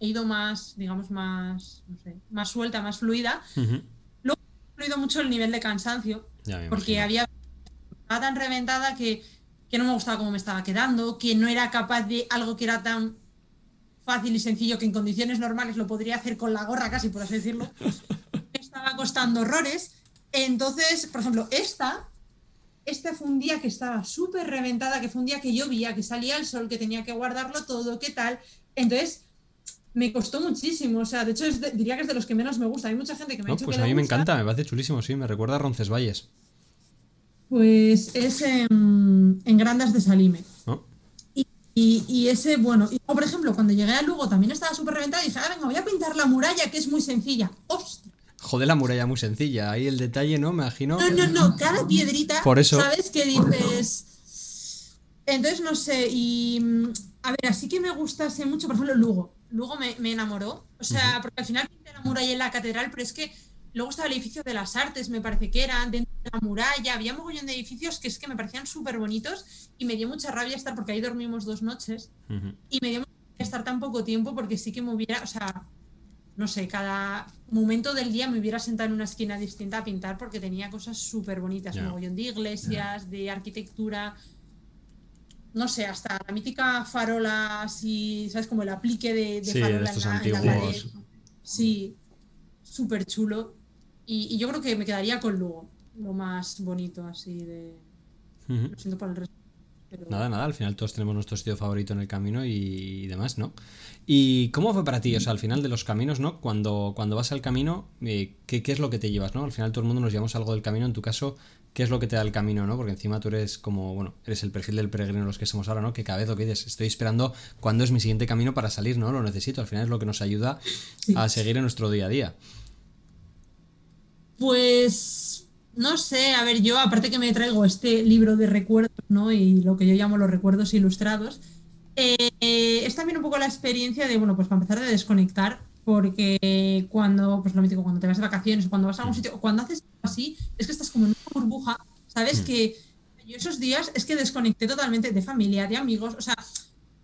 he ido más, digamos, más, no sé, más suelta, más fluida. Luego he fluido mucho el nivel de cansancio, porque había estaba tan reventada que, que no me gustaba cómo me estaba quedando, que no era capaz de algo que era tan fácil y sencillo que en condiciones normales lo podría hacer con la gorra casi, por así decirlo. <laughs> me estaba costando horrores. Entonces, por ejemplo, esta este fue un día que estaba súper reventada, que fue un día que llovía, que salía el sol, que tenía que guardarlo todo, ¿qué tal? Entonces, me costó muchísimo. O sea, de hecho, diría que es de los que menos me gusta. Hay mucha gente que me ha dicho pues a mí me encanta, me parece chulísimo, sí, me recuerda a Roncesvalles. Pues es en, Grandas de Salime. Y, ese, bueno, y, por ejemplo, cuando llegué a Lugo también estaba súper reventada y dije, ah, venga, voy a pintar la muralla, que es muy sencilla. ¡Hostia! Joder, la muralla muy sencilla. Ahí el detalle, ¿no? Me imagino. No, no, no. Cada piedrita. Por eso. ¿Sabes qué dices? Entonces, no sé. Y. A ver, así que me gustase mucho, por ejemplo, Lugo. Lugo me, enamoró. O sea, porque al final pinté la muralla en la catedral, pero es que Luego estaba el edificio de las artes, me parece que era, dentro de la muralla. Había un mogollón de edificios que es que me parecían súper bonitos y me dio mucha rabia estar, porque ahí dormimos dos noches, y me dio mucha rabia estar tan poco tiempo porque sí que me hubiera, o sea, no sé, cada momento del día me hubiera sentado en una esquina distinta a pintar porque tenía cosas súper bonitas, un mogollón de iglesias, de arquitectura, no sé, hasta la mítica farola así, ¿sabes? Como el aplique de, farola en la, pared. Sí, súper chulo. Y, yo creo que me quedaría con Lugo, lo más bonito así de... Lo siento por el resto. Nada, nada, al final todos tenemos nuestro sitio favorito en el camino y, demás, ¿no? ¿Y cómo fue para ti? O sea, al final de los caminos, ¿no? Cuando, cuando vas al camino, eh, ¿qué, ¿qué, es lo que te llevas, ¿no? Al final todo el mundo nos llevamos algo del camino, en tu caso, ¿qué es lo que te da el camino, ¿no? Porque encima tú eres como, bueno, eres el perfil del peregrino los que somos ahora, ¿no? Que cada vez lo que dices, estoy esperando cuándo es mi siguiente camino para salir, ¿no? Lo necesito, al final es lo que nos ayuda a seguir en nuestro día a día. Pues no sé, a ver, yo aparte que me traigo este libro de recuerdos, ¿no? Y lo que yo llamo los recuerdos ilustrados, eh, es también un poco la experiencia de, bueno, pues para empezar de desconectar, porque cuando, pues lo mítico, cuando te vas de vacaciones o cuando vas a algún sitio, o cuando haces algo así, es que estás como en una burbuja, ¿sabes? Que yo esos días es que desconecté totalmente de familia, de amigos, o sea,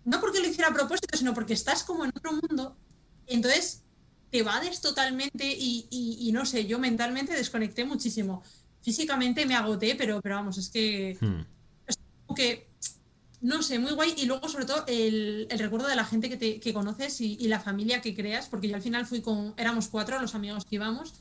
no porque lo hiciera a propósito, sino porque estás como en otro mundo, entonces te vades totalmente y, no sé, yo mentalmente desconecté muchísimo. Físicamente me agoté, pero, pero vamos, es que... Hmm. Es como que... No sé, muy guay. Y luego, sobre todo, el, recuerdo de la gente que, te, que conoces y, la familia que creas, porque yo al final fui con... Éramos cuatro los amigos que íbamos.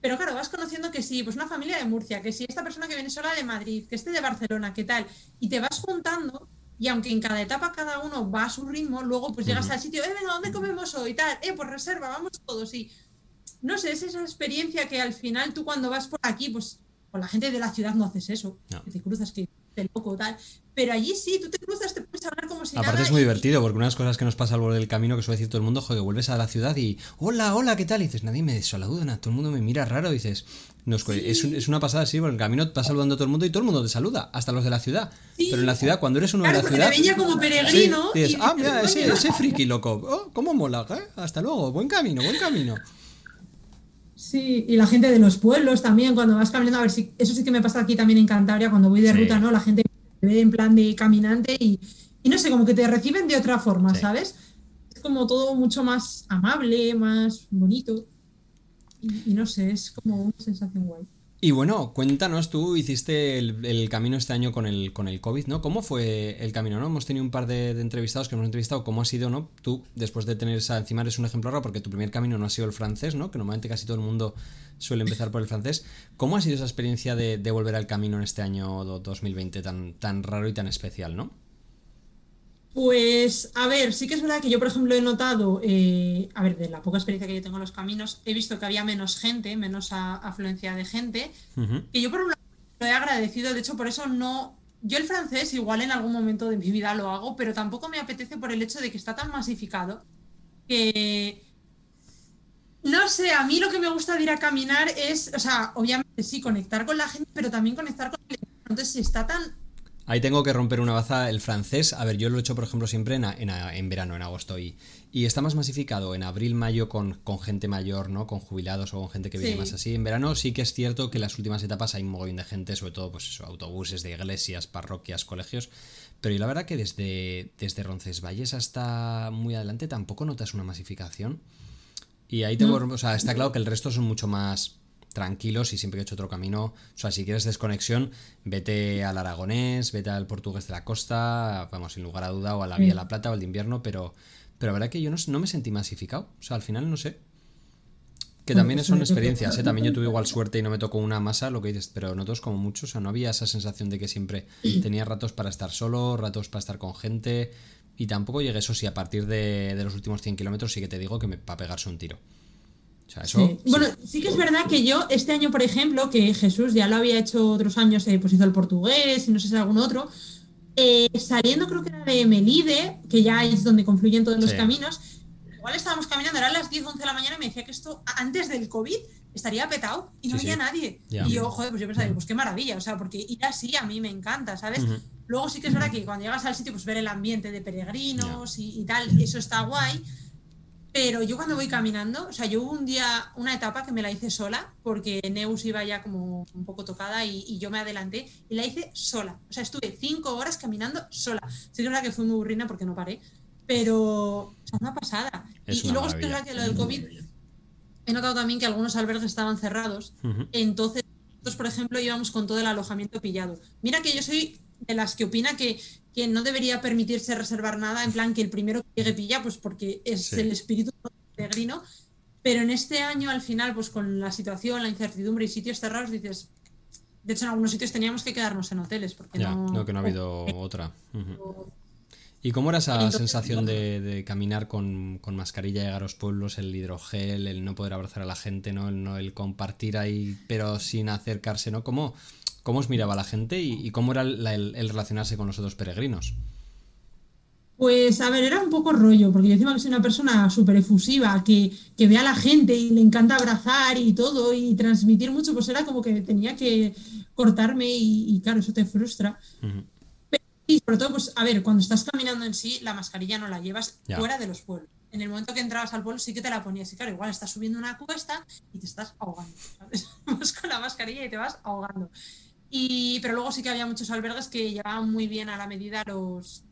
Pero claro, vas conociendo que sí, pues una familia de Murcia, que sí, esta persona que viene sola de Madrid, que este de Barcelona, ¿qué tal? Y te vas juntando y aunque en cada etapa cada uno va a su ritmo, luego pues llegas al sitio, eh, venga, ¿dónde comemos hoy? Tal, eh, pues reserva, vamos todos. Y no sé, es esa experiencia que al final tú cuando vas por aquí, pues con la gente de la ciudad no haces eso, que te cruzas, que te loco, tal. Pero allí sí, tú te cruzas, te puedes hablar como si Aparte es muy divertido, porque una de las cosas que nos pasa al borde del camino, que suele decir todo el mundo, joder, vuelves a la ciudad y, hola, hola, ¿qué tal? Y dices, nadie me saluda, todo el mundo me mira raro, y dices, es, una pasada así, porque el camino vas saludando a todo el mundo y todo el mundo te saluda, hasta los de la ciudad. Pero en la ciudad, cuando eres uno de la ciudad. Te como peregrino. dices, ah, mira, ese, ese, friki loco. Oh, ¿Cómo mola? ¿eh? Hasta luego, buen camino, buen camino. Sí, y la gente de los pueblos también, cuando vas caminando, a ver si. Eso sí que me pasa aquí también en Cantabria, cuando voy de ruta, ¿no? La gente me ve en plan de caminante y, y no sé, como que te reciben de otra forma, ¿sabes? Es como todo mucho más amable, más bonito. Y, no sé, es como una sensación guay. Y bueno, cuéntanos, tú hiciste el, camino este año con el, con el COVID, ¿no? ¿Cómo fue el camino, no? Hemos tenido un par de, entrevistados que hemos entrevistado, ¿cómo ha sido, no? Tú, después de tener esa, encima eres un ejemplo raro porque tu primer camino no ha sido el francés, ¿no? Que normalmente casi todo el mundo suele empezar por el francés. ¿Cómo ha sido esa experiencia de, de volver al camino en este año 2020 tan, tan raro y tan especial, ¿no? Pues, a ver, sí que es verdad que yo, por ejemplo, he notado, eh, a ver, de la poca experiencia que yo tengo en los caminos, he visto que había menos gente, menos afluencia de gente, que yo por un lado lo he agradecido, de hecho, por eso no... Yo el francés igual en algún momento de mi vida lo hago, pero tampoco me apetece por el hecho de que está tan masificado que... No sé, a mí lo que me gusta de ir a caminar es, o sea, obviamente sí, conectar con la gente, pero también conectar con el... Entonces, si está tan Ahí tengo que romper una baza el francés. A ver, yo lo he hecho, por ejemplo, siempre en, en, verano, en agosto. Y, y, está más masificado en abril, mayo con, con, gente mayor, ¿no? Con jubilados o con gente que viene más así. En verano sí que es cierto que en las últimas etapas hay un mogollón de gente, sobre todo, pues eso, autobuses de iglesias, parroquias, colegios. Pero y la verdad que desde, desde Roncesvalles hasta muy adelante tampoco notas una masificación. Y ahí tengo, o sea, está claro que el resto son mucho más tranquilos y siempre que he hecho otro camino. O sea, si quieres desconexión, vete al aragonés, vete al portugués de la costa, vamos, sin lugar a duda, o a la Vía de la Plata o al de invierno, pero, pero la verdad que yo no, me sentí masificado. O sea, al final no sé. Que también son experiencias, ¿eh? También yo tuve igual suerte y no me tocó una masa, lo que dices, pero no todos como mucho. O sea, no había esa sensación de que siempre tenía ratos para estar solo, ratos para estar con gente. Y tampoco llegué eso sí, a partir de, los últimos 100 kilómetros sí que te digo que me para pegarse un tiro. Bueno, sí que es verdad que yo este año, por ejemplo, que Jesús ya lo había hecho otros años, eh, pues hizo el portugués y no sé si algún otro, eh, saliendo creo que era de Melide, que ya es donde confluyen todos los caminos, igual estábamos caminando, eran las 10, 11 de la mañana y me decía que esto antes del COVID estaría petado y no había nadie. Y yo, joder, pues yo pensaba, pues qué maravilla, o sea, porque ir así a mí me encanta, ¿sabes? Luego sí que es verdad que cuando llegas al sitio, pues ver el ambiente de peregrinos y, y, tal, eso está guay Pero yo cuando voy caminando, o sea, yo hubo un día, una etapa que me la hice sola, porque Neus iba ya como un poco tocada y, yo me adelanté y la hice sola. O sea, estuve cinco horas caminando sola. Sí que es verdad que fue muy burrina porque no paré, pero o sea, una pasada. y, luego es verdad que lo del COVID, he notado también que algunos albergues estaban cerrados. Entonces, nosotros, por ejemplo, íbamos con todo el alojamiento pillado. Mira que yo soy de las que opina que, que no debería permitirse reservar nada, en plan que el primero que llegue pilla, pues porque es el espíritu peregrino. Pero en este año, al final, pues con la situación, la incertidumbre y sitios cerrados, dices. De hecho, en algunos sitios teníamos que quedarnos en hoteles. Porque no, no, que no ha habido otra. ¿Y cómo era esa sensación de, caminar con, mascarilla, llegar a los pueblos, el hidrogel, el no poder abrazar a la gente, ¿no? El, no, el compartir ahí, pero sin acercarse, ¿no? ¿Cómo, cómo os miraba la gente y, cómo era el, relacionarse con los otros peregrinos? Pues a ver, era un poco rollo, porque yo encima que soy una persona súper efusiva, que, ve a la gente y le encanta abrazar y todo y transmitir mucho, pues era como que tenía que cortarme y, claro, eso te frustra. Y sobre todo, pues, a ver, cuando estás caminando en sí, la mascarilla no la llevas fuera de los pueblos. En el momento que entrabas al pueblo sí que te la ponías. Y claro, igual estás subiendo una cuesta y te estás ahogando. ¿sabes? <laughs> Vas con la mascarilla y te vas ahogando. Y, pero luego sí que había muchos albergues que llevaban muy bien a la medida los.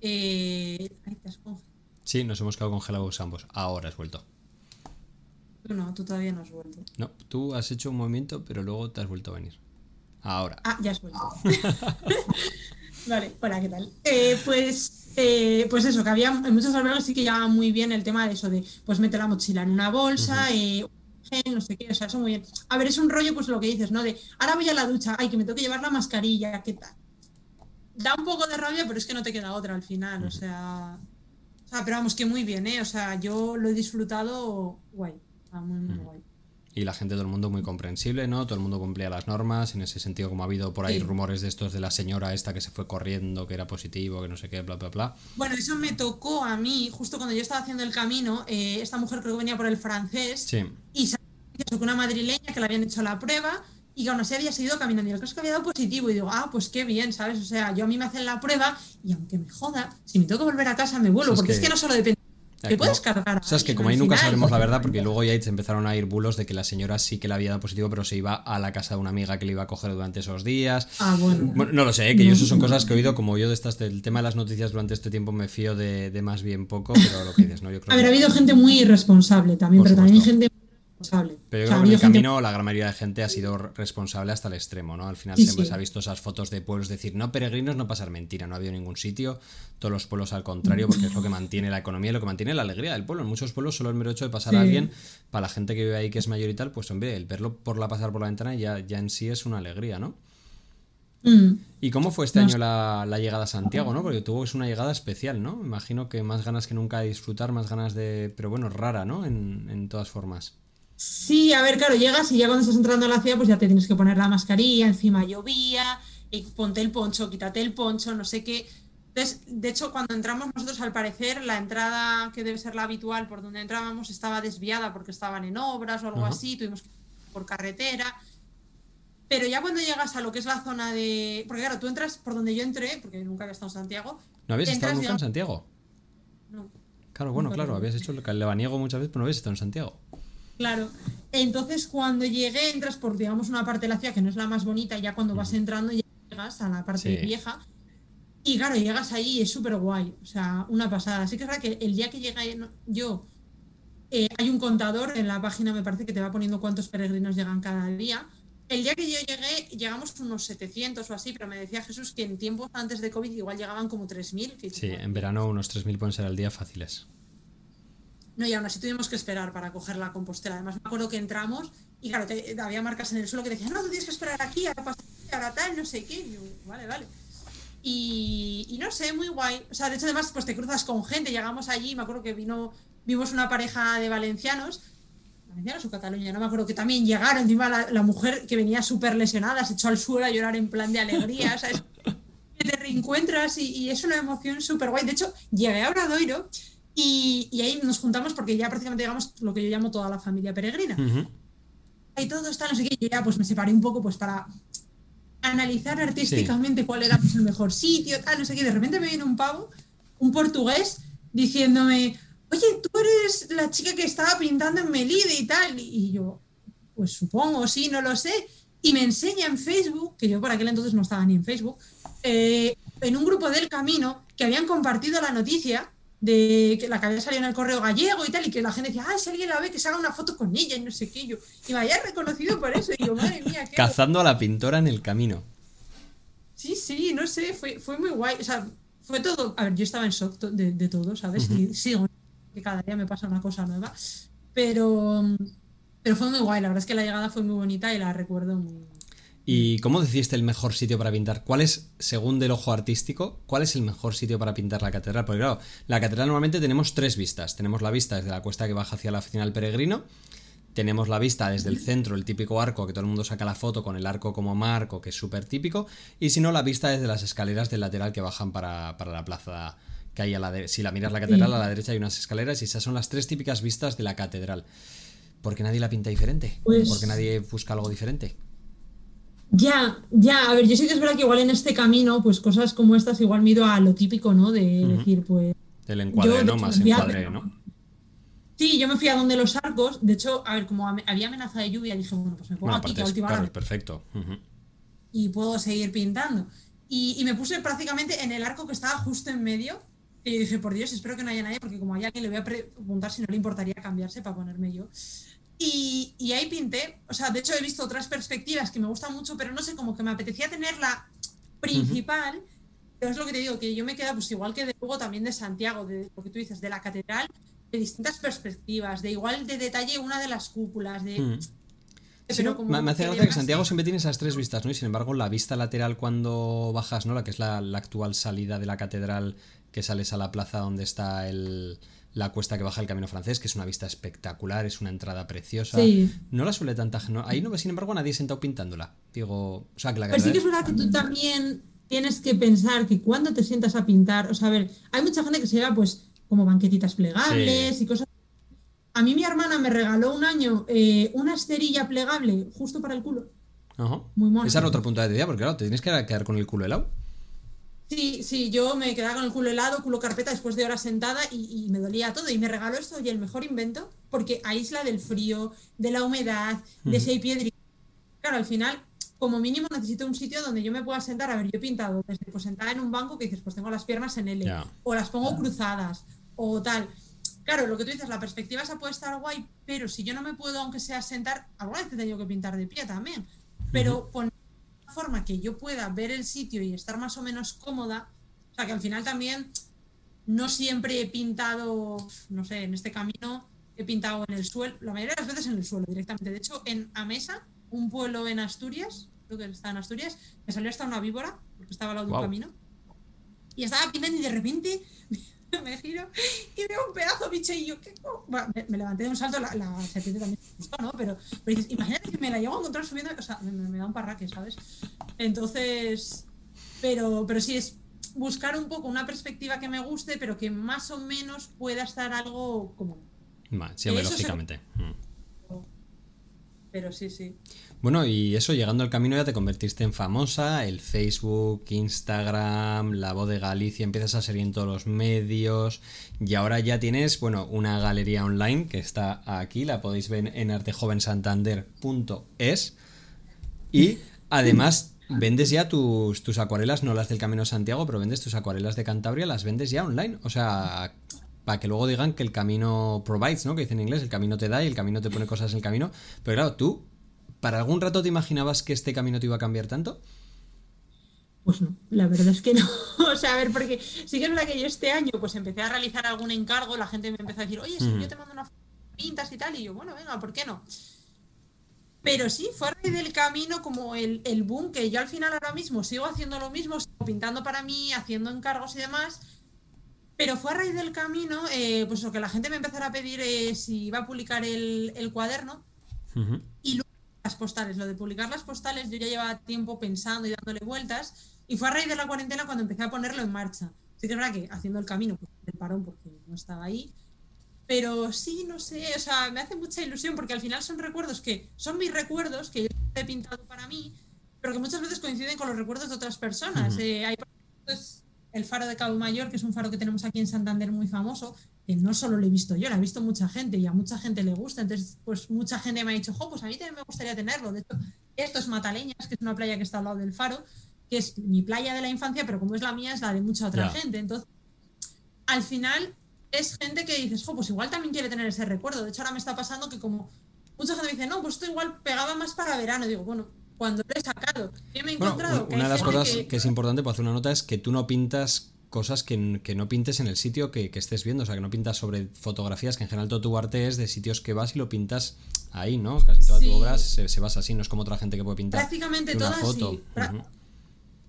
Eh... Ay, te has sí, nos hemos quedado congelados ambos. Ahora has vuelto. Tú no, tú todavía no has vuelto. No, tú has hecho un movimiento, pero luego te has vuelto a venir. Ahora. Ah, ya has vuelto. <laughs> vale, hola, ¿qué tal? Eh, pues, eh, pues eso, que había en muchos albergues sí que llevaban muy bien el tema de eso de pues mete la mochila en una bolsa, eh, no sé qué, o sea, eso muy bien. A ver, es un rollo, pues lo que dices, ¿no? De ahora voy a la ducha, ay, que me tengo que llevar la mascarilla, ¿qué tal? Da un poco de rabia, pero es que no te queda otra al final, o sea. O sea, pero vamos, que muy bien, ¿eh? O sea, yo lo he disfrutado guay, muy, muy guay y la gente, todo el mundo muy comprensible, ¿no? Todo el mundo cumplía las normas, en ese sentido, como ha habido por ahí rumores de estos de la señora esta que se fue corriendo, que era positivo, que no sé qué, bla, bla, bla. Bueno, eso me tocó a mí, justo cuando yo estaba haciendo el camino, eh, esta mujer creo que venía por el francés, sí. y se con una madrileña que le habían hecho la prueba, y que aún así había seguido caminando. Y el caso es que había dado positivo. Y digo, ah, pues qué bien, ¿sabes? O sea, yo a mí me hacen la prueba y aunque me joda, si me tengo que volver a casa me vuelvo, porque es que no solo depende te puedes cargar. O sea, es que como ahí nunca sabemos la verdad, porque luego ya empezaron a ir bulos de que la señora sí que le había dado positivo, pero se iba a la casa de una amiga que le iba a coger durante esos días. Ah, bueno. bueno no lo sé, ¿eh? que yo eso son cosas que he oído, como yo de estas, del tema de las noticias durante este tiempo me fío de, más bien poco, pero lo que dices, ¿no? Yo creo a ver, ha habido gente muy irresponsable también, pero también gente pero yo creo que en el camino la gran mayoría de gente ha sido responsable hasta el extremo, ¿no? Al final siempre se ha visto esas fotos de pueblos decir, no peregrinos, no pasar mentira, no ha habido ningún sitio, todos los pueblos al contrario, porque es lo que mantiene la economía, lo que mantiene la alegría del pueblo. En muchos pueblos solo el mero hecho de pasar a alguien, para la gente que vive ahí que es mayor y tal, pues hombre, el verlo por la pasar por la ventana ya, ya en sí es una alegría, ¿no? Mm. ¿Y cómo fue este año la, llegada a Santiago, no? Porque tuvo es una llegada especial, ¿no? imagino que más ganas que nunca de disfrutar, más ganas de... pero bueno, rara, ¿no? En, en todas formas. Sí, a ver, claro, llegas y ya cuando estás entrando a la ciudad, pues ya te tienes que poner la mascarilla, encima llovía, y ponte el poncho, quítate el poncho, no sé qué. Entonces, de hecho, cuando entramos nosotros, al parecer, la entrada que debe ser la habitual por donde entrábamos estaba desviada porque estaban en obras o algo así, tuvimos que ir por carretera. Pero ya cuando llegas a lo que es la zona de. Porque claro, tú entras por donde yo entré, porque nunca había estado en Santiago. ¿No habías estado nunca en Santiago? No. Claro, bueno, claro, habías hecho el levaniego muchas veces, pero no habías estado en Santiago. Claro. Entonces, cuando llegué, entras por, digamos, una parte de la ciudad que no es la más bonita, ya cuando vas entrando llegas a la parte vieja. Y claro, llegas allí y es súper guay. O sea, una pasada. Así que es verdad que el día que llegué yo, eh, hay un contador en la página, me parece que te va poniendo cuántos peregrinos llegan cada día. El día que yo llegué, llegamos unos 700 o así, pero me decía Jesús que en tiempos antes de COVID igual llegaban como 3.000. Sí, en verano unos 3.000 pueden ser al día fáciles. No, y aún así tuvimos que esperar para coger la compostera. Además, me acuerdo que entramos y claro, había marcas en el suelo que decían, no, tú tienes que esperar aquí, ahora pasar, ahora tal, no sé qué. vale, vale. Y, no sé, muy guay. O sea, de hecho, además, pues te cruzas con gente. Llegamos allí, me acuerdo que vino, vimos una pareja de valencianos, valencianos o Cataluña, no me acuerdo, que también llegaron. Encima la, mujer que venía súper lesionada se echó al suelo a llorar en plan de alegría. ¿sabes? te <laughs> reencuentras y, y es una emoción súper guay. De hecho, llegué a Obradoiro y, ahí nos juntamos porque ya prácticamente llegamos lo que yo llamo toda la familia peregrina. Ahí todo está, no sé qué, yo ya pues me separé un poco pues para analizar artísticamente cuál era pues, el mejor sitio, tal, no sé qué. De repente me viene un pavo, un portugués, diciéndome, oye, tú eres la chica que estaba pintando en Melide y tal. Y yo, pues supongo, sí, no lo sé. Y me enseña en Facebook, que yo por aquel entonces no estaba ni en Facebook, eh, en un grupo del camino que habían compartido la noticia de que la que había salido en el correo gallego y tal, y que la gente decía, ah, si alguien la ve, que se haga una foto con ella y no sé qué. yo, y me había reconocido por eso. Y yo, madre mía, qué. Cazando a la pintora en el camino. Sí, sí, no sé, fue, fue muy guay. O sea, fue todo. A ver, yo estaba en shock de, de todo, ¿sabes? Y sigo, que cada día me pasa una cosa nueva. Pero, pero fue muy guay. La verdad es que la llegada fue muy bonita y la recuerdo muy, ¿Y cómo decidiste el mejor sitio para pintar? ¿Cuál es, según del ojo artístico, cuál es el mejor sitio para pintar la catedral? Porque claro, la catedral normalmente tenemos tres vistas. Tenemos la vista desde la cuesta que baja hacia la oficina del peregrino, tenemos la vista desde el centro, el típico arco que todo el mundo saca la foto con el arco como marco, que es súper típico, y si no, la vista desde las escaleras del lateral que bajan para, la plaza que hay a la Si la miras la catedral, a la derecha hay unas escaleras y esas son las tres típicas vistas de la catedral. ¿Por qué nadie la pinta diferente? Pues ¿Por qué nadie busca algo diferente? Ya, ya, a ver, yo sí que es verdad que igual en este camino, pues cosas como estas igual mido a lo típico, ¿no? De decir, pues... Del encuadre, ¿no? Más encuadre, ¿no? Sí, yo me fui a donde los arcos, de hecho, a ver, como había amenaza de lluvia, dije, bueno, pues me pongo aquí, que última claro, perfecto. Y puedo seguir pintando. Y, me puse prácticamente en el arco que estaba justo en medio, y dije, por Dios, espero que no haya nadie, porque como hay alguien le voy a preguntar si no le importaría cambiarse para ponerme yo. Y, ahí pinté, o sea, de hecho he visto otras perspectivas que me gustan mucho, pero no sé, como que me apetecía tener la principal, pero es lo que te digo, que yo me queda pues igual que de luego también de Santiago, de lo que tú dices, de la catedral, de distintas perspectivas, de igual de detalle una de las cúpulas, de... me, hace gracia que Santiago siempre tiene esas tres vistas, ¿no? Y sin embargo, la vista lateral cuando bajas, ¿no? La que es la actual salida de la catedral, que sales a la plaza donde está el, la cuesta que baja el camino francés, que es una vista espectacular, es una entrada preciosa. No la suele tanta gente. ahí no, sin embargo, nadie sentado pintándola. Digo, o sea, que la Pero sí que es verdad que tú también tienes que pensar que cuando te sientas a pintar, o sea, a ver, hay mucha gente que se lleva pues como banquetitas plegables y cosas. A mí mi hermana me regaló un año eh, una esterilla plegable justo para el culo. Ajá. Muy Esa era otra punta de idea, porque claro, te tienes que quedar con el culo helado. Sí, sí, yo me quedaba con el culo helado, culo carpeta después de horas sentada y, me dolía todo. Y me regaló esto y el mejor invento porque aísla del frío, de la humedad, de ese piedrita. Claro, al final, como mínimo necesito un sitio donde yo me pueda sentar. A ver, yo he pintado desde pues sentada en un banco que dices, pues tengo las piernas en L, o las pongo cruzadas, o tal. Claro, lo que tú dices, la perspectiva esa puede estar guay, pero si yo no me puedo, aunque sea sentar, alguna vez he tenido que pintar de pie también. Pero forma que yo pueda ver el sitio y estar más o menos cómoda. O sea, que al final también no siempre he pintado, no sé, en este camino he pintado en el suelo, la mayoría de las veces en el suelo directamente. De hecho, en Amesa, un pueblo en Asturias, creo que está en Asturias, me salió hasta una víbora, porque estaba al lado de un camino. Y estaba pintando y de repente <laughs> me giro y veo un pedazo bicho y yo, ¿qué? me, levanté de un salto, la, la serpiente también me gustó, ¿no? Pero, pero dices, imagínate que me la llevo a encontrar subiendo, o sea, me, da un parraque, ¿sabes? Entonces, pero, pero sí es buscar un poco una perspectiva que me guste, pero que más o menos pueda estar algo común. sí, lógicamente. Mm. Pero sí, sí. Bueno, y eso, llegando al camino ya te convertiste en famosa, el Facebook, Instagram, la voz de Galicia, empiezas a salir en todos los medios y ahora ya tienes, bueno, una galería online que está aquí, la podéis ver en artejovensantander.es y además vendes ya tus, tus acuarelas, no las del Camino Santiago, pero vendes tus acuarelas de Cantabria, las vendes ya online, o sea, para que luego digan que el camino provides, ¿no? Que dicen en inglés, el camino te da y el camino te pone cosas en el camino. Pero claro, tú ¿Para algún rato te imaginabas que este camino te iba a cambiar tanto? Pues no, la verdad es que no. <laughs> o sea, a ver, porque sí que es verdad que yo este año pues empecé a realizar algún encargo, la gente me empezó a decir, oye, si yo te mando unas pintas y tal, y yo, bueno, venga, ¿por qué no? Pero sí, fue a raíz del camino como el, el boom, que yo al final ahora mismo sigo haciendo lo mismo, sigo pintando para mí, haciendo encargos y demás, pero fue a raíz del camino, eh, pues lo que la gente me empezara a pedir es si iba a publicar el, el cuaderno, y luego las postales, lo de publicar las postales, yo ya llevaba tiempo pensando y dándole vueltas, y fue a raíz de la cuarentena cuando empecé a ponerlo en marcha. Sí que es verdad que haciendo el camino, pues el parón porque no estaba ahí, pero sí, no sé, o sea, me hace mucha ilusión porque al final son recuerdos que son mis recuerdos, que yo he pintado para mí, pero que muchas veces coinciden con los recuerdos de otras personas. Eh, hay el faro de Cabo Mayor, que es un faro que tenemos aquí en Santander muy famoso, que no solo lo he visto yo, lo ha visto mucha gente y a mucha gente le gusta. Entonces, pues mucha gente me ha dicho, jo, pues a mí también me gustaría tenerlo. De hecho, esto es Mataleñas, que es una playa que está al lado del faro, que es mi playa de la infancia, pero como es la mía, es la de mucha otra gente. Entonces, al final es gente que dices, jo, pues igual también quiere tener ese recuerdo. De hecho, ahora me está pasando que como mucha gente me dice, no, pues esto igual pegaba más para verano. digo, bueno, cuando lo he sacado. me he encontrado una de las cosas que... es importante para hacer una nota es que tú no pintas cosas que, no pintes en el sitio que, estés viendo, o sea, que no pintas sobre fotografías, que en general todo tu arte es de sitios que vas y lo pintas ahí, ¿no? Casi toda tu obra se, basa así, no es como otra gente que puede pintar Prácticamente una foto.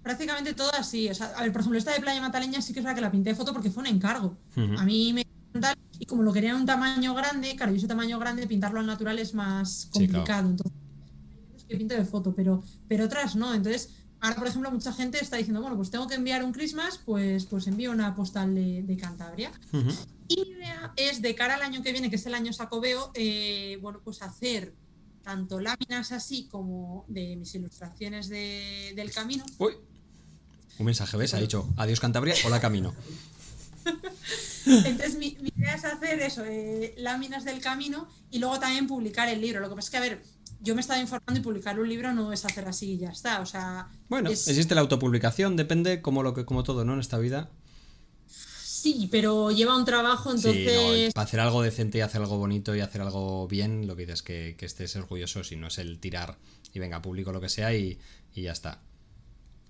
Prácticamente todas así. O sea, a ver, por ejemplo, esta de Playa Mataleña sí que es verdad que la pinté de foto porque fue un encargo. A mí me y como lo quería en un tamaño grande, claro, y ese tamaño grande pintarlo al natural es más complicado. Entonces, que pinto de foto, pero, pero otras no. Entonces, ahora, por ejemplo, mucha gente está diciendo, bueno, pues tengo que enviar un Christmas, pues, pues envío una postal de, Cantabria. Y mi idea es, de cara al año que viene, que es el año Sacobeo, eh, bueno, pues hacer tanto láminas así como de mis ilustraciones del camino. Uy, un mensaje, ¿ves? Ha dicho, adiós Cantabria, hola camino. <laughs> Entonces mi, idea es hacer eso, eh, láminas del camino y luego también publicar el libro. Lo que pasa es que, a ver, yo me he estado informando y publicar un libro no es hacer así y ya está. O sea. Bueno, existe la autopublicación, depende como lo que, como todo, ¿no? En esta vida. Sí, pero lleva un trabajo, entonces. para hacer algo decente y hacer algo bonito y hacer algo bien, lo que dices es que, que estés orgulloso, si no es el tirar y venga, publico lo que sea y, ya está.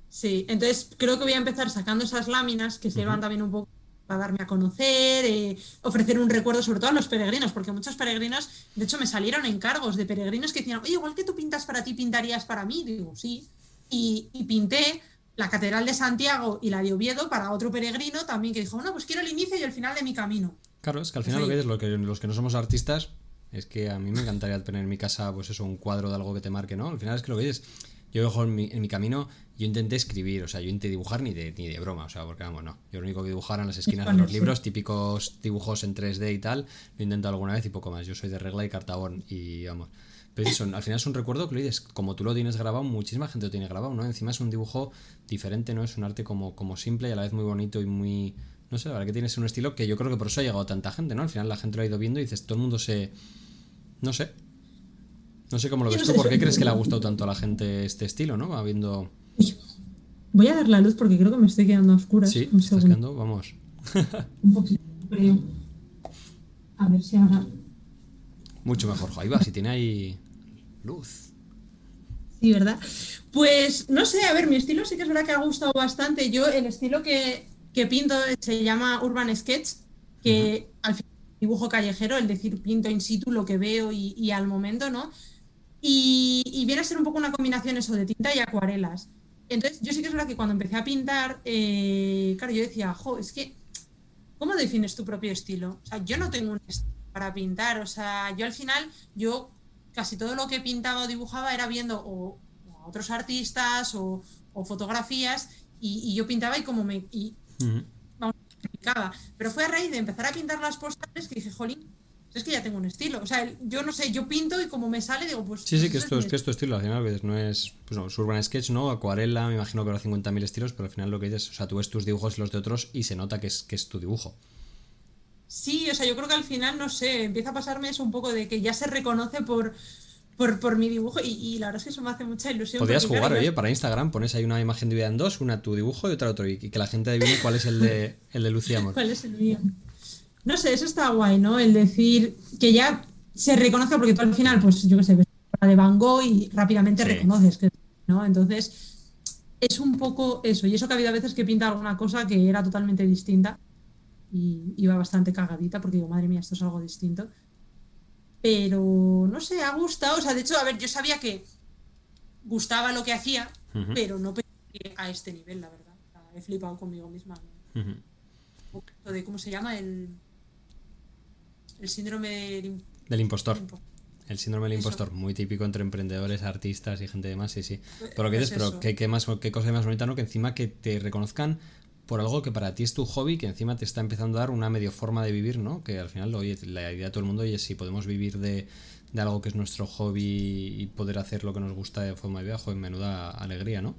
Sí, entonces creo que voy a empezar sacando esas láminas que se llevan también un poco a darme a conocer, eh, ofrecer un recuerdo sobre todo a los peregrinos, porque muchos peregrinos, de hecho me salieron encargos de peregrinos que decían, oye, igual que tú pintas para ti, pintarías para mí. Digo, sí. Y, pinté la Catedral de Santiago y la de Oviedo para otro peregrino también que dijo, bueno, pues quiero el inicio y el final de mi camino. Claro, es que al final lo que es lo que los que no somos artistas es que a mí me encantaría tener en mi casa pues eso un cuadro de algo que te marque, ¿no? Al final es que lo que es yo dejo en mi, en mi camino yo intenté escribir, o sea, yo intenté dibujar ni de, ni de broma, o sea, porque vamos, no. Yo lo único que dibujara en las esquinas de los libros, típicos dibujos en 3D y tal, lo intento alguna vez y poco más. Yo soy de regla y cartabón y vamos. Pero eso, al final es un recuerdo que lo dices, como tú lo tienes grabado, muchísima gente lo tiene grabado, ¿no? Encima es un dibujo diferente, ¿no? Es un arte como, como simple y a la vez muy bonito y muy. No sé, la verdad que tienes un estilo que yo creo que por eso ha llegado tanta gente, ¿no? Al final la gente lo ha ido viendo y dices, todo el mundo se. No sé. No sé cómo lo ves tú, ¿por qué crees que le ha <laughs> gustado tanto a la gente este estilo, ¿no? Va viendo. Voy a dar la luz porque creo que me estoy quedando a oscuras. Sí, estás quedando, vamos. <laughs> Un poquito, A ver si ahora. Mucho mejor, ahí va, si tiene ahí luz. Sí, ¿verdad? Pues no sé, a ver, mi estilo sí que es verdad que ha gustado bastante. Yo, el estilo que, pinto se llama Urban Sketch, que al final dibujo callejero, el decir pinto in situ lo que veo y, al momento, ¿no? Y, y, viene a ser un poco una combinación eso de tinta y acuarelas. Entonces, yo sí que es verdad que cuando empecé a pintar, eh, claro, yo decía, jo, es que, ¿cómo defines tu propio estilo? O sea, yo no tengo un estilo para pintar, o sea, yo al final, yo casi todo lo que pintaba o dibujaba era viendo o, a otros artistas o, fotografías y, yo pintaba y como me... Y, vamos, Pero fue a raíz de empezar a pintar las postales que dije, jolín, es que ya tengo un estilo. O sea, yo no sé, yo pinto y como me sale, digo, pues. Sí, sí, que esto es, que esto estilo. Al final, no es. Pues no, Urban Sketch, ¿no? Acuarela, me imagino que habrá 50.000 estilos, pero al final lo que dices, o sea, tú ves tus dibujos y los de otros y se nota que es, que es tu dibujo. Sí, o sea, yo creo que al final, no sé, empieza a pasarme eso un poco de que ya se reconoce por. Por, mi dibujo y, la verdad es que eso me hace mucha ilusión. Podrías jugar, oye, para Instagram pones ahí una imagen dividida en dos, una tu dibujo y otra otro, y que la gente adivine cuál es el de, el de Lucía Amor. <laughs> ¿Cuál es el mío? No sé, eso está guay, ¿no? El decir que ya se reconozca, porque tú al final, pues yo qué sé, ves la de Van Gogh y rápidamente reconoces que, ¿no? Entonces, es un poco eso. Y eso que ha habido a veces que pinta alguna cosa que era totalmente distinta y iba bastante cagadita, porque digo, madre mía, esto es algo distinto. Pero no sé, ha gustado. O sea, de hecho, a ver, yo sabía que gustaba lo que hacía, pero no a este nivel, la verdad. he flipado conmigo misma. de cómo se llama el el síndrome del, impostor. El síndrome del impostor, muy típico entre emprendedores, artistas y gente de más, sí, sí. Pues, pero lo que dices, pero ¿qué, más, qué cosa más bonita, ¿no? Que encima que te reconozcan por algo que para ti es tu hobby, que encima te está empezando a dar una medio forma de vivir, ¿no? Que al final, oye, la idea de todo el mundo, oye, si podemos vivir de, algo que es nuestro hobby y poder hacer lo que nos gusta de forma de viaje, en menuda alegría, ¿no?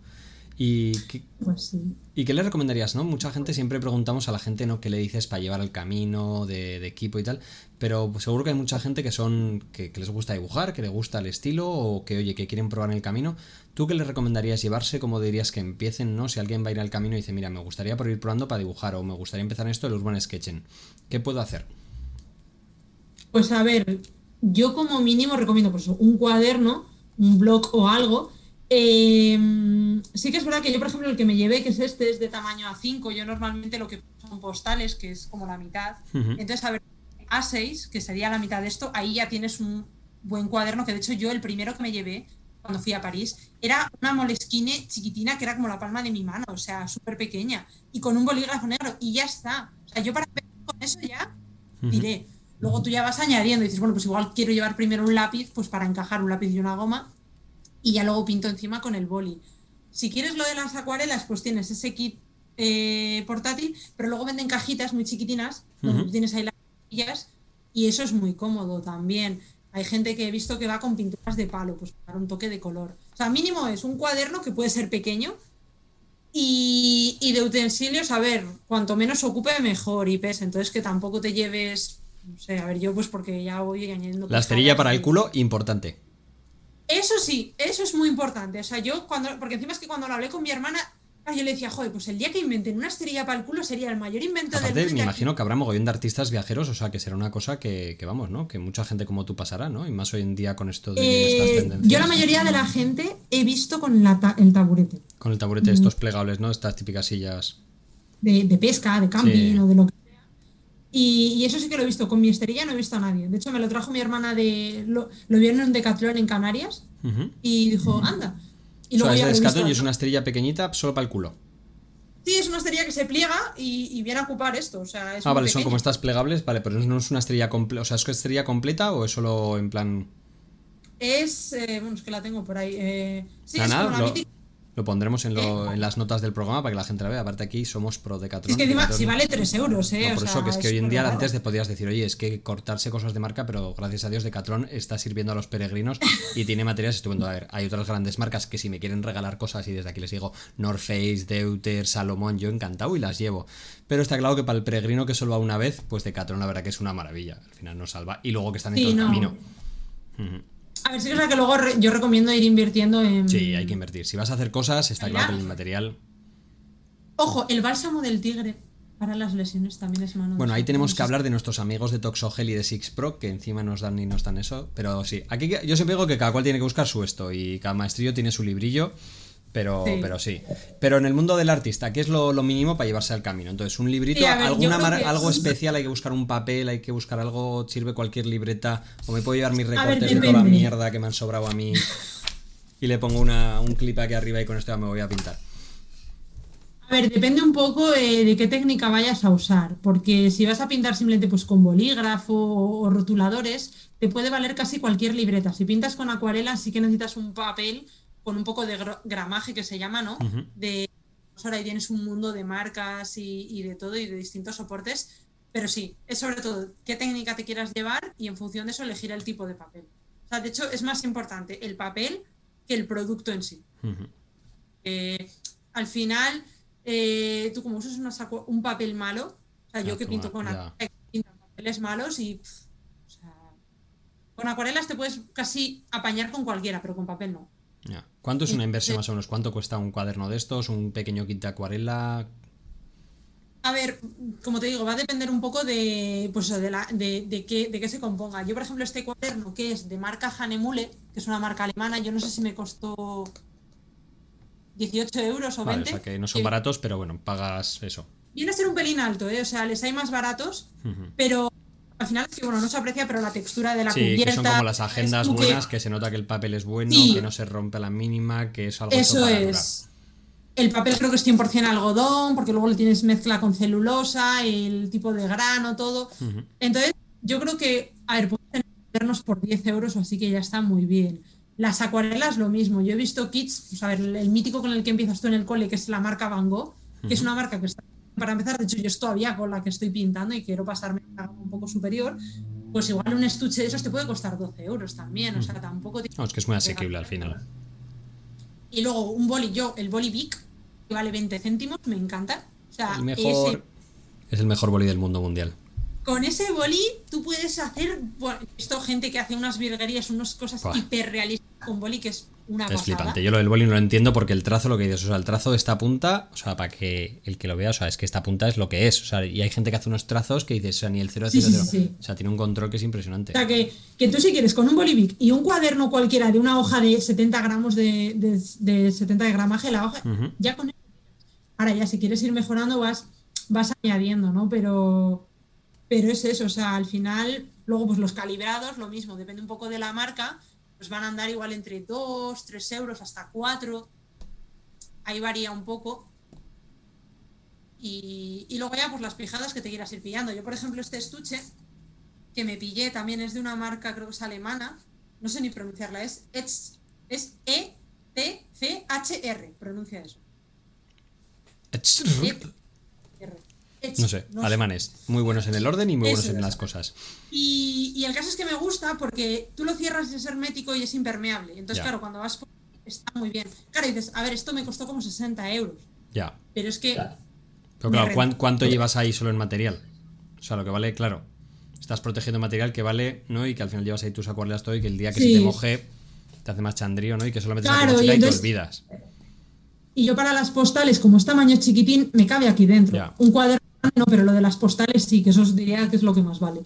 ¿Y qué, pues sí. ¿Y qué le recomendarías? ¿no? Mucha gente siempre preguntamos a la gente ¿no? qué le dices para llevar el camino de, equipo y tal, pero seguro que hay mucha gente que son que, les gusta dibujar, que les gusta el estilo o que oye que quieren probar el camino. ¿Tú qué le recomendarías llevarse? ¿Cómo dirías que empiecen? ¿no? Si alguien va a ir al camino y dice, mira, me gustaría por ir probando para dibujar o me gustaría empezar en esto el Urban Sketching. ¿Qué puedo hacer? Pues a ver, yo como mínimo recomiendo por eso, un cuaderno, un blog o algo Em, sí que es verdad que yo, por ejemplo, el que me llevé, que es este, es de tamaño A5. Yo normalmente lo que son postales, que es como la mitad. Entonces, a ver, A6, que sería la mitad de esto, ahí ya tienes un buen cuaderno, que de hecho yo el primero que me llevé cuando fui a París era una moleskine chiquitina que era como la palma de mi mano, o sea, súper pequeña, y con un bolígrafo negro, y ya está. O sea, yo para ver con eso ya diré. Luego tú ya vas añadiendo y dices, bueno, pues igual quiero llevar primero un lápiz, pues para encajar un lápiz y una goma, y ya luego pinto encima con el boli. Si quieres lo de las acuarelas, pues tienes ese kit eh, portátil, pero luego venden cajitas muy chiquitinas, tienes ahí las cajitas y eso es muy cómodo también. Hay gente que he visto que va con pinturas de palo, pues para un toque de color. O sea, mínimo es un cuaderno que puede ser pequeño y, y de utensilios, a ver, cuanto menos ocupe, mejor y pese. Entonces que tampoco te lleves, no sé, a ver, yo pues porque ya voy añadiendo... La esterilla para el culo, importante. Eso sí, eso es muy importante. O sea, yo cuando, porque encima es que cuando lo hablé con mi hermana, yo le decía, joder, pues el día que inventen una esterilla para el culo sería el mayor invento del mundo. Me imagino que habrá mogollón de artistas viajeros, o sea, que será una cosa que, vamos, ¿no? Que mucha gente como tú pasará, ¿no? Y más hoy en día con esto de estas eh, tendencias. Yo la mayoría de la gente he visto con el taburete. Con el taburete, estos plegables, ¿no? Estas típicas sillas. De, pesca, de camping o de lo que y, eso sí que lo he visto. Con mi esterilla no he visto a nadie. De hecho, me lo trajo mi hermana de. Lo, lo vio en un Decathlon en Canarias y dijo, anda. Y luego es de y es una esterilla pequeñita solo para el culo. Sí, es una esterilla que se pliega y, viene a ocupar esto. O sea, ah, vale, son como estas plegables, vale, pero no es una esterilla completa. O sea, ¿es esterilla completa o es solo en plan.? Es. Eh, bueno, es que la tengo por ahí. Eh, sí, es como la lo pondremos en, las notas del programa para que la gente la vea. Aparte aquí somos pro Decathlon. Es que encima, si vale 3 euros, ¿eh? por eso, que es que hoy en día antes te podías decir, oye, es que cortarse cosas de marca, pero gracias a Dios Decathlon está sirviendo a los peregrinos <laughs> y tiene materiales estupendos. A ver, hay otras grandes marcas que si me quieren regalar cosas y desde aquí les digo North Face, Deuter, Salomón, yo encantado y las llevo. Pero está claro que para el peregrino que solo va una vez, pues Decathlon la verdad que es una maravilla. Al final nos salva. Y luego que están en todo el camino. A ver, sí que es que luego yo recomiendo ir invirtiendo en. Sí, hay que invertir. Si vas a hacer cosas, está claro que el material. Ojo, el bálsamo del tigre para las lesiones también es mano. Bueno, ahí tenemos que hablar de nuestros amigos de Toxogel y de Six Pro, que encima nos dan y nos dan eso. Pero sí, aquí yo siempre digo que cada cual tiene que buscar su esto y cada maestrillo tiene su librillo. Pero sí. pero sí. Pero en el mundo del artista, ¿qué es lo, mínimo para llevarse al camino? Entonces, un librito, alguna algo especial, hay que buscar un papel, hay que buscar algo, sirve cualquier libreta, o me puedo llevar mis recortes de toda la mierda que me han sobrado a mí y le pongo un clip aquí arriba y con esto ya me voy a pintar. A ver, depende un poco eh, de qué técnica vayas a usar, porque si vas a pintar simplemente pues con bolígrafo o rotuladores, te puede valer casi cualquier libreta. Si pintas con acuarela, sí que necesitas un papel con un poco de gramaje que se llama, ¿no? De ahora ahí tienes un mundo de marcas y, de todo y de distintos soportes, pero sí, es sobre todo qué técnica te quieras llevar y en función de eso elegir el tipo de papel. O sea, de hecho es más importante el papel que el producto en sí. Eh, al final, eh, tú como usas un papel malo, o sea, yo que pinto con papeles malos y con acuarelas te puedes casi apañar con cualquiera, pero con papel no. ¿Cuánto es una inversión más o menos? ¿Cuánto cuesta un cuaderno de estos? ¿Un pequeño kit de acuarela? A ver, como te digo, va a depender un poco de, pues, de, la, de, qué, de qué se componga. Yo, por ejemplo, este cuaderno que es de marca Hanemule, que es una marca alemana, yo no sé si me costó 18 euros o 20. o sea que no son baratos, pero bueno, pagas eso. Viene a ser un pelín alto, ¿eh? O sea, les hay más baratos, pero al final es que bueno, no se aprecia, pero la textura de la sí, Que son como las agendas buenas, que... se nota que el papel es bueno, que no se rompe a la mínima, que es algo Eso es. El papel creo que es 100% algodón, porque luego le tienes mezcla con celulosa, el tipo de grano, todo. Entonces, yo creo que, a ver, puedes tenernos por 10 euros así que ya está muy bien. Las acuarelas, lo mismo. Yo he visto kits, pues, a ver, el, mítico con el que empiezas tú en el cole, que es la marca Van Gogh, que es una marca que está para empezar, de hecho yo todavía con la que estoy pintando y quiero pasarme un poco superior, pues igual un estuche de esos te puede costar 12 euros también, o sea, tampoco... No, es que es muy asequible al final. Y luego un boli, yo, el boli Bic, que vale 20 céntimos, me encanta. O sea, el mejor, es el mejor boli del mundo mundial. Con ese boli tú puedes hacer, bueno, esto gente que hace unas virguerías, unas cosas hiperrealistas con boli que es una es flipante. Yo lo del boli no lo entiendo porque el trazo, lo que dices, o sea, el trazo de esta punta, o sea, para que el que lo vea, o sea, es que esta punta es lo que es. O sea, y hay gente que hace unos trazos que dices, o sea, ni el 0 0, 0, O sea, tiene un control que es impresionante. O sea, que, que tú si quieres con un bolivic y un cuaderno cualquiera de una hoja de 70 gramos de, de, 70 de gramaje, la hoja, ya con Ahora ya si quieres ir mejorando vas, vas añadiendo, ¿no? Pero, pero es eso, o sea, al final, luego pues los calibrados, lo mismo, depende un poco de la marca, pues van a andar igual entre 2, 3 euros hasta 4. Ahí varía un poco. Y, luego ya pues las pijadas que te quieras ir pillando. Yo, por ejemplo, este estuche que me pillé también es de una marca, creo que es alemana, no sé ni pronunciarla, es, es, es E-T-C-H-R, pronuncia eso. No sé, alemanes. Muy buenos en el orden y muy buenos en las cosas. Y, el caso es que me gusta porque tú lo cierras y es hermético y es impermeable. Entonces, claro, cuando vas está muy bien. Claro, dices, a ver, esto me costó como 60 euros. Ya. Pero es que. Pero claro, ¿cuánto, llevas ahí solo en material? O sea, lo que vale, claro. Estás protegiendo material que vale, ¿no? Y que al final llevas ahí tus acuarelas todo y que el día que se te moje te hace más chandrío, ¿no? Y que solamente claro, y, y te olvidas. Y yo para las postales, como es tamaño chiquitín, me cabe aquí dentro. Un cuaderno no, pero lo de las postales sí, que eso os diría que es lo que más vale.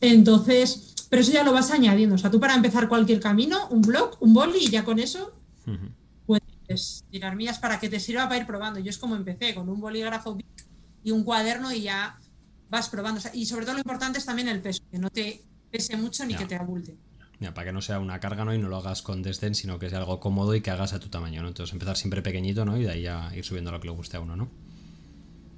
Entonces, pero eso ya lo vas añadiendo. O sea, tú para empezar cualquier camino, un blog, un boli y ya con eso puedes tirar mías para que te sirva para ir probando. Yo es como empecé, con un bolígrafo y un cuaderno y ya vas probando. y sobre todo lo importante es también el peso, que no te pese mucho ni que te abulte. Ya, para que no sea una carga ¿no? y no lo hagas con desdén, sino que sea algo cómodo y que hagas a tu tamaño. ¿no? Entonces empezar siempre pequeñito ¿no? y de ahí ya ir subiendo lo que le guste a uno. ¿no?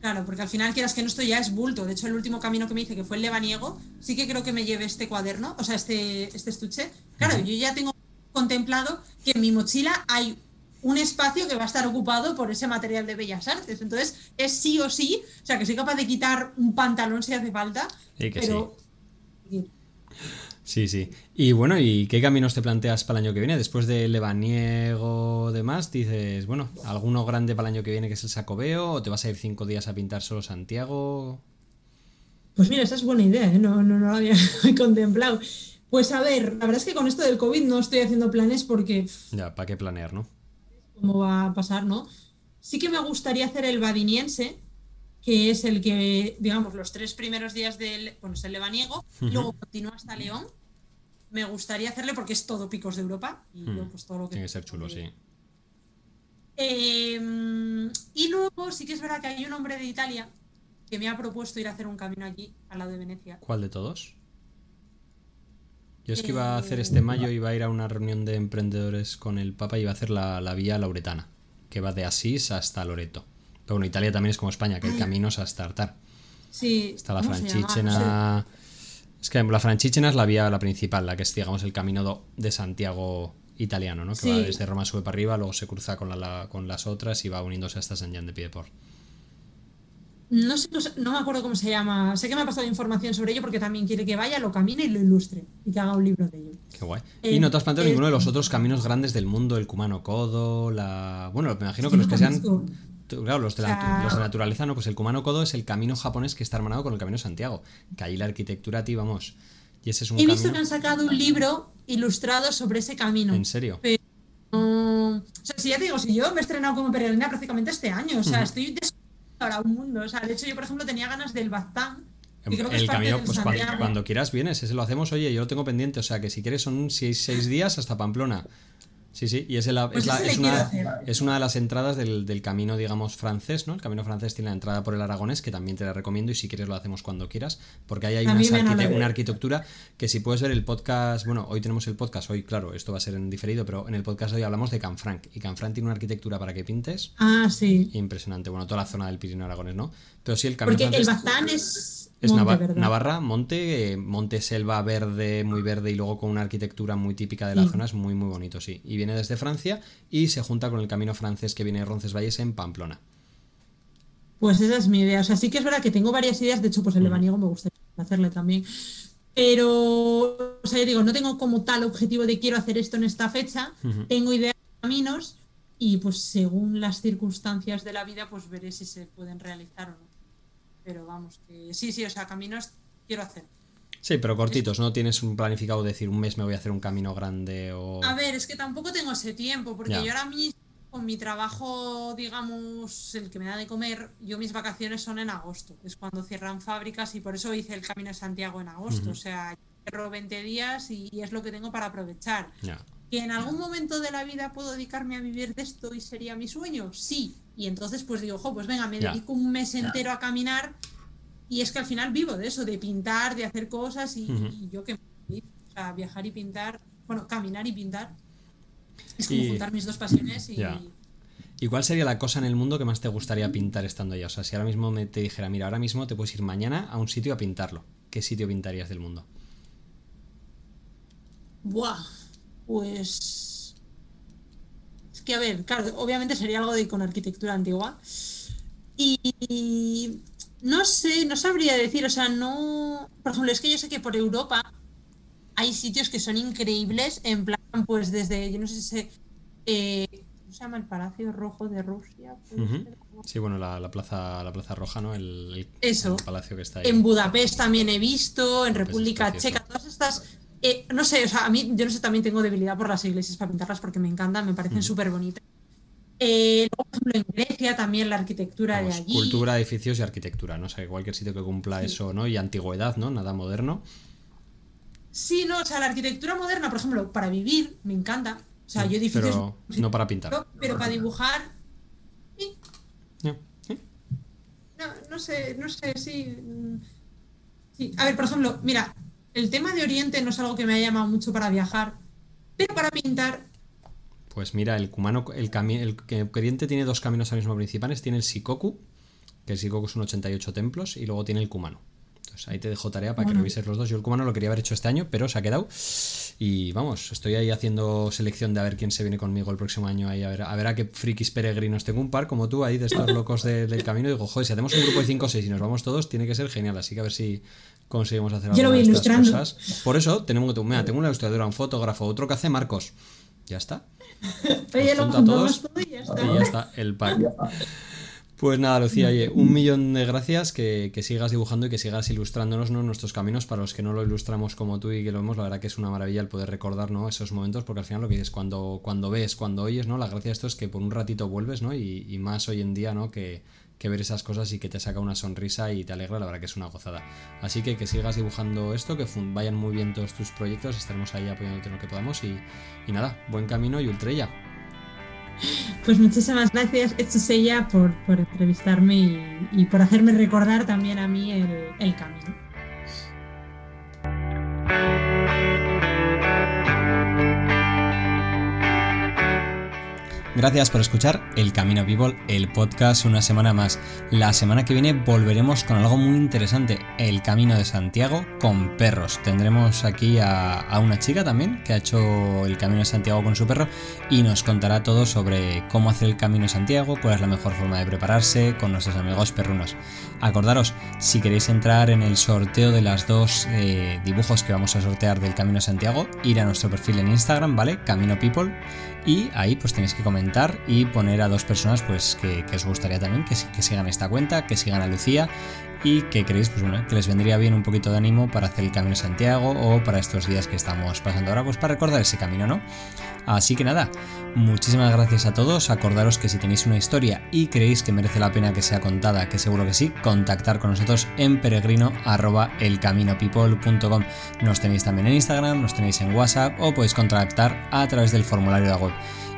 Claro, porque al final quieras que no esto ya es bulto. De hecho, el último camino que me hice, que fue el lebaniego, sí que creo que me lleve este cuaderno, o sea, este, este estuche. Claro, yo ya tengo contemplado que en mi mochila hay un espacio que va a estar ocupado por ese material de bellas artes. Entonces, es sí o sí, o sea, que soy capaz de quitar un pantalón si hace falta. Sí, que sí. Sí, sí. Y bueno, ¿y qué caminos te planteas para el año que viene? Después del Lebaniego demás, dices, bueno, ¿alguno grande para el año que viene que es el Sacobeo? ¿O te vas a ir cinco días a pintar solo Santiago? Pues mira, esa es buena idea, ¿eh? no, no, no lo había <laughs> contemplado. Pues a ver, la verdad es que con esto del COVID no estoy haciendo planes porque... Ya, ¿para qué planear, no? ¿Cómo va a pasar, no? Sí que me gustaría hacer el Badiniense, que es el que, digamos, los tres primeros días del, bueno, es el Lebaniego, luego continúa hasta León. Me gustaría hacerle porque es todo picos de Europa y hmm. pues todo lo que... Tiene que ser chulo, sí. Em, y luego sí que es verdad que hay un hombre de Italia que me ha propuesto ir a hacer un camino allí, al lado de Venecia. ¿Cuál de todos? Yo es que iba a hacer este mayo, iba a ir a una reunión de emprendedores con el Papa y iba a hacer la, la vía lauretana, que va de Asís hasta Loreto. Pero bueno, Italia también es como España, que hay caminos hasta Artar. Sí. Está la Franchichena. Es que la Franchichena es la vía la principal, la que es, digamos, el camino de Santiago italiano, ¿no? Que va desde Roma sube para arriba, luego se cruza con, la, con las otras y va uniéndose hasta San Jean de Piedport. No sé, no me acuerdo cómo se llama. Sé que me ha pasado información sobre ello porque también quiere que vaya, lo camine y lo ilustre y que haga un libro de ello. Qué guay. y no te has planteado ninguno de los otros caminos grandes del mundo, el Cumano Codo, la. Bueno, me imagino que los que sean Claro, los de, la, los de naturaleza, no, pues el Kumano Kodo es el camino japonés que está hermanado con el camino Santiago. Que ahí la arquitectura, ti, vamos. Y ese es un He visto que han sacado un libro ilustrado sobre ese camino. ¿En serio? o sea, si ya te digo, si yo me he estrenado como peregrina prácticamente este año, o sea, estoy descubriendo ahora un mundo. O sea, de hecho, yo, por ejemplo, tenía ganas del Baztán. el camino, pues cuando, quieras vienes, ese lo hacemos, oye, yo lo tengo pendiente, o sea que si quieres son seis, seis días hasta Pamplona. Sí, sí, y es, pues es, una, es, una, de las entradas del, camino, digamos, francés, ¿no? El camino francés tiene la entrada por el aragonés, que también te la recomiendo y si quieres lo hacemos cuando quieras, porque ahí hay una, arquitectura que si puedes ver el podcast, bueno, hoy tenemos el podcast, hoy claro, esto va a ser en diferido, pero en el podcast hoy hablamos de Canfranc, y Canfranc tiene una arquitectura para que pintes. Ah, sí. Impresionante, bueno, toda la zona del Pirineo Aragonés, ¿no? Pero sí, el camino Porque el Baztán es es Navarra, monte, monte selva verde, muy verde y luego con una arquitectura muy típica de la zona, es muy muy bonito, sí. Y viene desde Francia y se junta con el camino francés que viene de Roncesvalles en Pamplona. Pues esa es mi idea. O sea, sí que es verdad que tengo varias ideas, de hecho, pues el lebaniego me gustaría hacerle también. Pero, o sea, yo digo, no tengo como tal objetivo de quiero hacer esto en esta fecha, tengo ideas de caminos, y pues según las circunstancias de la vida, pues veré si se pueden realizar o no. Pero vamos, que sí, sí, o sea, caminos quiero hacer. Sí, pero cortitos, ¿no? Tienes un planificado de decir un mes me voy a hacer un camino grande o... A ver, es que tampoco tengo ese tiempo, porque yo ahora mismo, con mi trabajo, digamos, el que me da de comer, yo mis vacaciones son en agosto, es cuando cierran fábricas y por eso hice el Camino de Santiago en agosto, o sea, cierro 20 días y, es lo que tengo para aprovechar. ¿Que en algún momento de la vida puedo dedicarme a vivir de esto y sería mi sueño? Sí. Y entonces pues digo, ojo, pues venga, me dedico un mes entero a caminar y es que al final vivo de eso, de pintar, de hacer cosas y, yo que... O sea, viajar y pintar, bueno, caminar y pintar. Es como juntar mis dos pasiones y... ¿Y cuál sería la cosa en el mundo que más te gustaría pintar estando allá? O sea, si ahora mismo me te dijera, mira, ahora mismo te puedes ir mañana a un sitio a pintarlo. ¿Qué sitio pintarías del mundo? Buah, pues. Que, a ver, claro, obviamente sería algo de con arquitectura antigua. Y. No sé, no sabría decir, o sea, no. Por ejemplo, es que yo sé que por Europa hay sitios que son increíbles, en plan, pues desde, yo no sé si eh, ¿Cómo se llama el Palacio Rojo de Rusia? Sí, bueno, la, plaza, la Plaza Roja, ¿no? El, Eso. palacio que está ahí. En Budapest también he visto, en República Checa, todas estas eh, no sé, o sea, a mí, yo no sé, también tengo debilidad por las iglesias para pintarlas porque me encantan, me parecen súper bonitas. Eh, por ejemplo, en Grecia también la arquitectura de allí. Cultura, edificios y arquitectura, ¿no? O sea, cualquier sitio que cumpla eso, ¿no? Y antigüedad, ¿no? Nada moderno. Sí, no, o sea, la arquitectura moderna, por ejemplo, para vivir, me encanta. O sea, yo edificios. Pero no para pintar. Pero, para dibujar. Sí. No, no sé, no sé, sí. Sí. A ver, por ejemplo, mira, el tema de Oriente no es algo que me haya llamado mucho para viajar, pero para pintar. Pues mira, el Kumano, el, el, Oriente tiene dos caminos ahora mismo principales. Tiene el Shikoku, que el Shikoku son 88 templos, y luego tiene el Kumano. Entonces ahí te dejo tarea para que revises los dos. Yo el Kumano lo quería haber hecho este año, pero se ha quedado. Y vamos, estoy ahí haciendo selección de a ver quién se viene conmigo el próximo año. Ahí a ver a, ver a qué frikis peregrinos. Tengo un par como tú ahí de estos locos del camino. Y digo, joder, si hacemos un grupo de 5 o 6 y nos vamos todos, tiene que ser genial. Así que a ver si conseguimos hacer algo de estas cosas. Por eso tenemos que mira, tengo una ilustradora, un fotógrafo, otro que hace Marcos. Ya está. <laughs> Oye, lo todos todo y ya está. Y ya está, el pack. Pues nada, Lucía, oye, un millón de gracias, que, sigas dibujando y que sigas ilustrándonos nuestros caminos para los que no lo ilustramos como tú y que lo vemos, la verdad que es una maravilla el poder recordar ¿no? esos momentos, porque al final lo que dices, cuando, cuando ves, cuando oyes, ¿no? La gracia de esto es que por un ratito vuelves, ¿no? Y, y más hoy en día, ¿no? Que, que ver esas cosas y que te saca una sonrisa y te alegra, la verdad que es una gozada. Así que que sigas dibujando esto, que vayan muy bien todos tus proyectos, estaremos ahí apoyándote en lo que podamos y, nada, buen camino y ultrella. Pues muchísimas gracias, Echusella, por, por entrevistarme y, por hacerme recordar también a mí el camino. Gracias por escuchar El Camino People, el podcast una semana más. La semana que viene volveremos con algo muy interesante, El Camino de Santiago con perros. Tendremos aquí a, una chica también que ha hecho el Camino de Santiago con su perro y nos contará todo sobre cómo hacer el Camino de Santiago, cuál es la mejor forma de prepararse con nuestros amigos perrunos. Acordaros, si queréis entrar en el sorteo de las dos eh, dibujos que vamos a sortear del Camino de Santiago, ir a nuestro perfil en Instagram, ¿vale? Camino People y ahí pues tenéis que comentar y poner a dos personas pues que, os gustaría también que, que, sigan esta cuenta, que sigan a Lucía y que creéis pues bueno, que les vendría bien un poquito de ánimo para hacer el Camino de Santiago o para estos días que estamos pasando ahora pues para recordar ese camino, ¿no? Así que nada, muchísimas gracias a todos. Acordaros que si tenéis una historia y creéis que merece la pena que sea contada, que seguro que sí, contactar con nosotros en peregrino. Nos tenéis también en Instagram, nos tenéis en WhatsApp o podéis contactar a través del formulario de la web.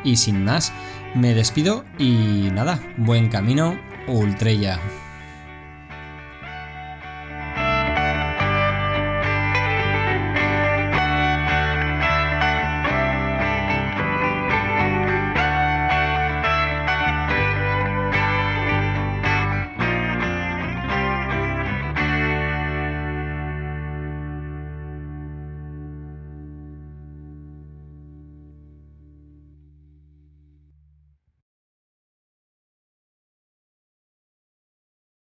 Y sin más, me despido y nada, buen camino, Ultrella.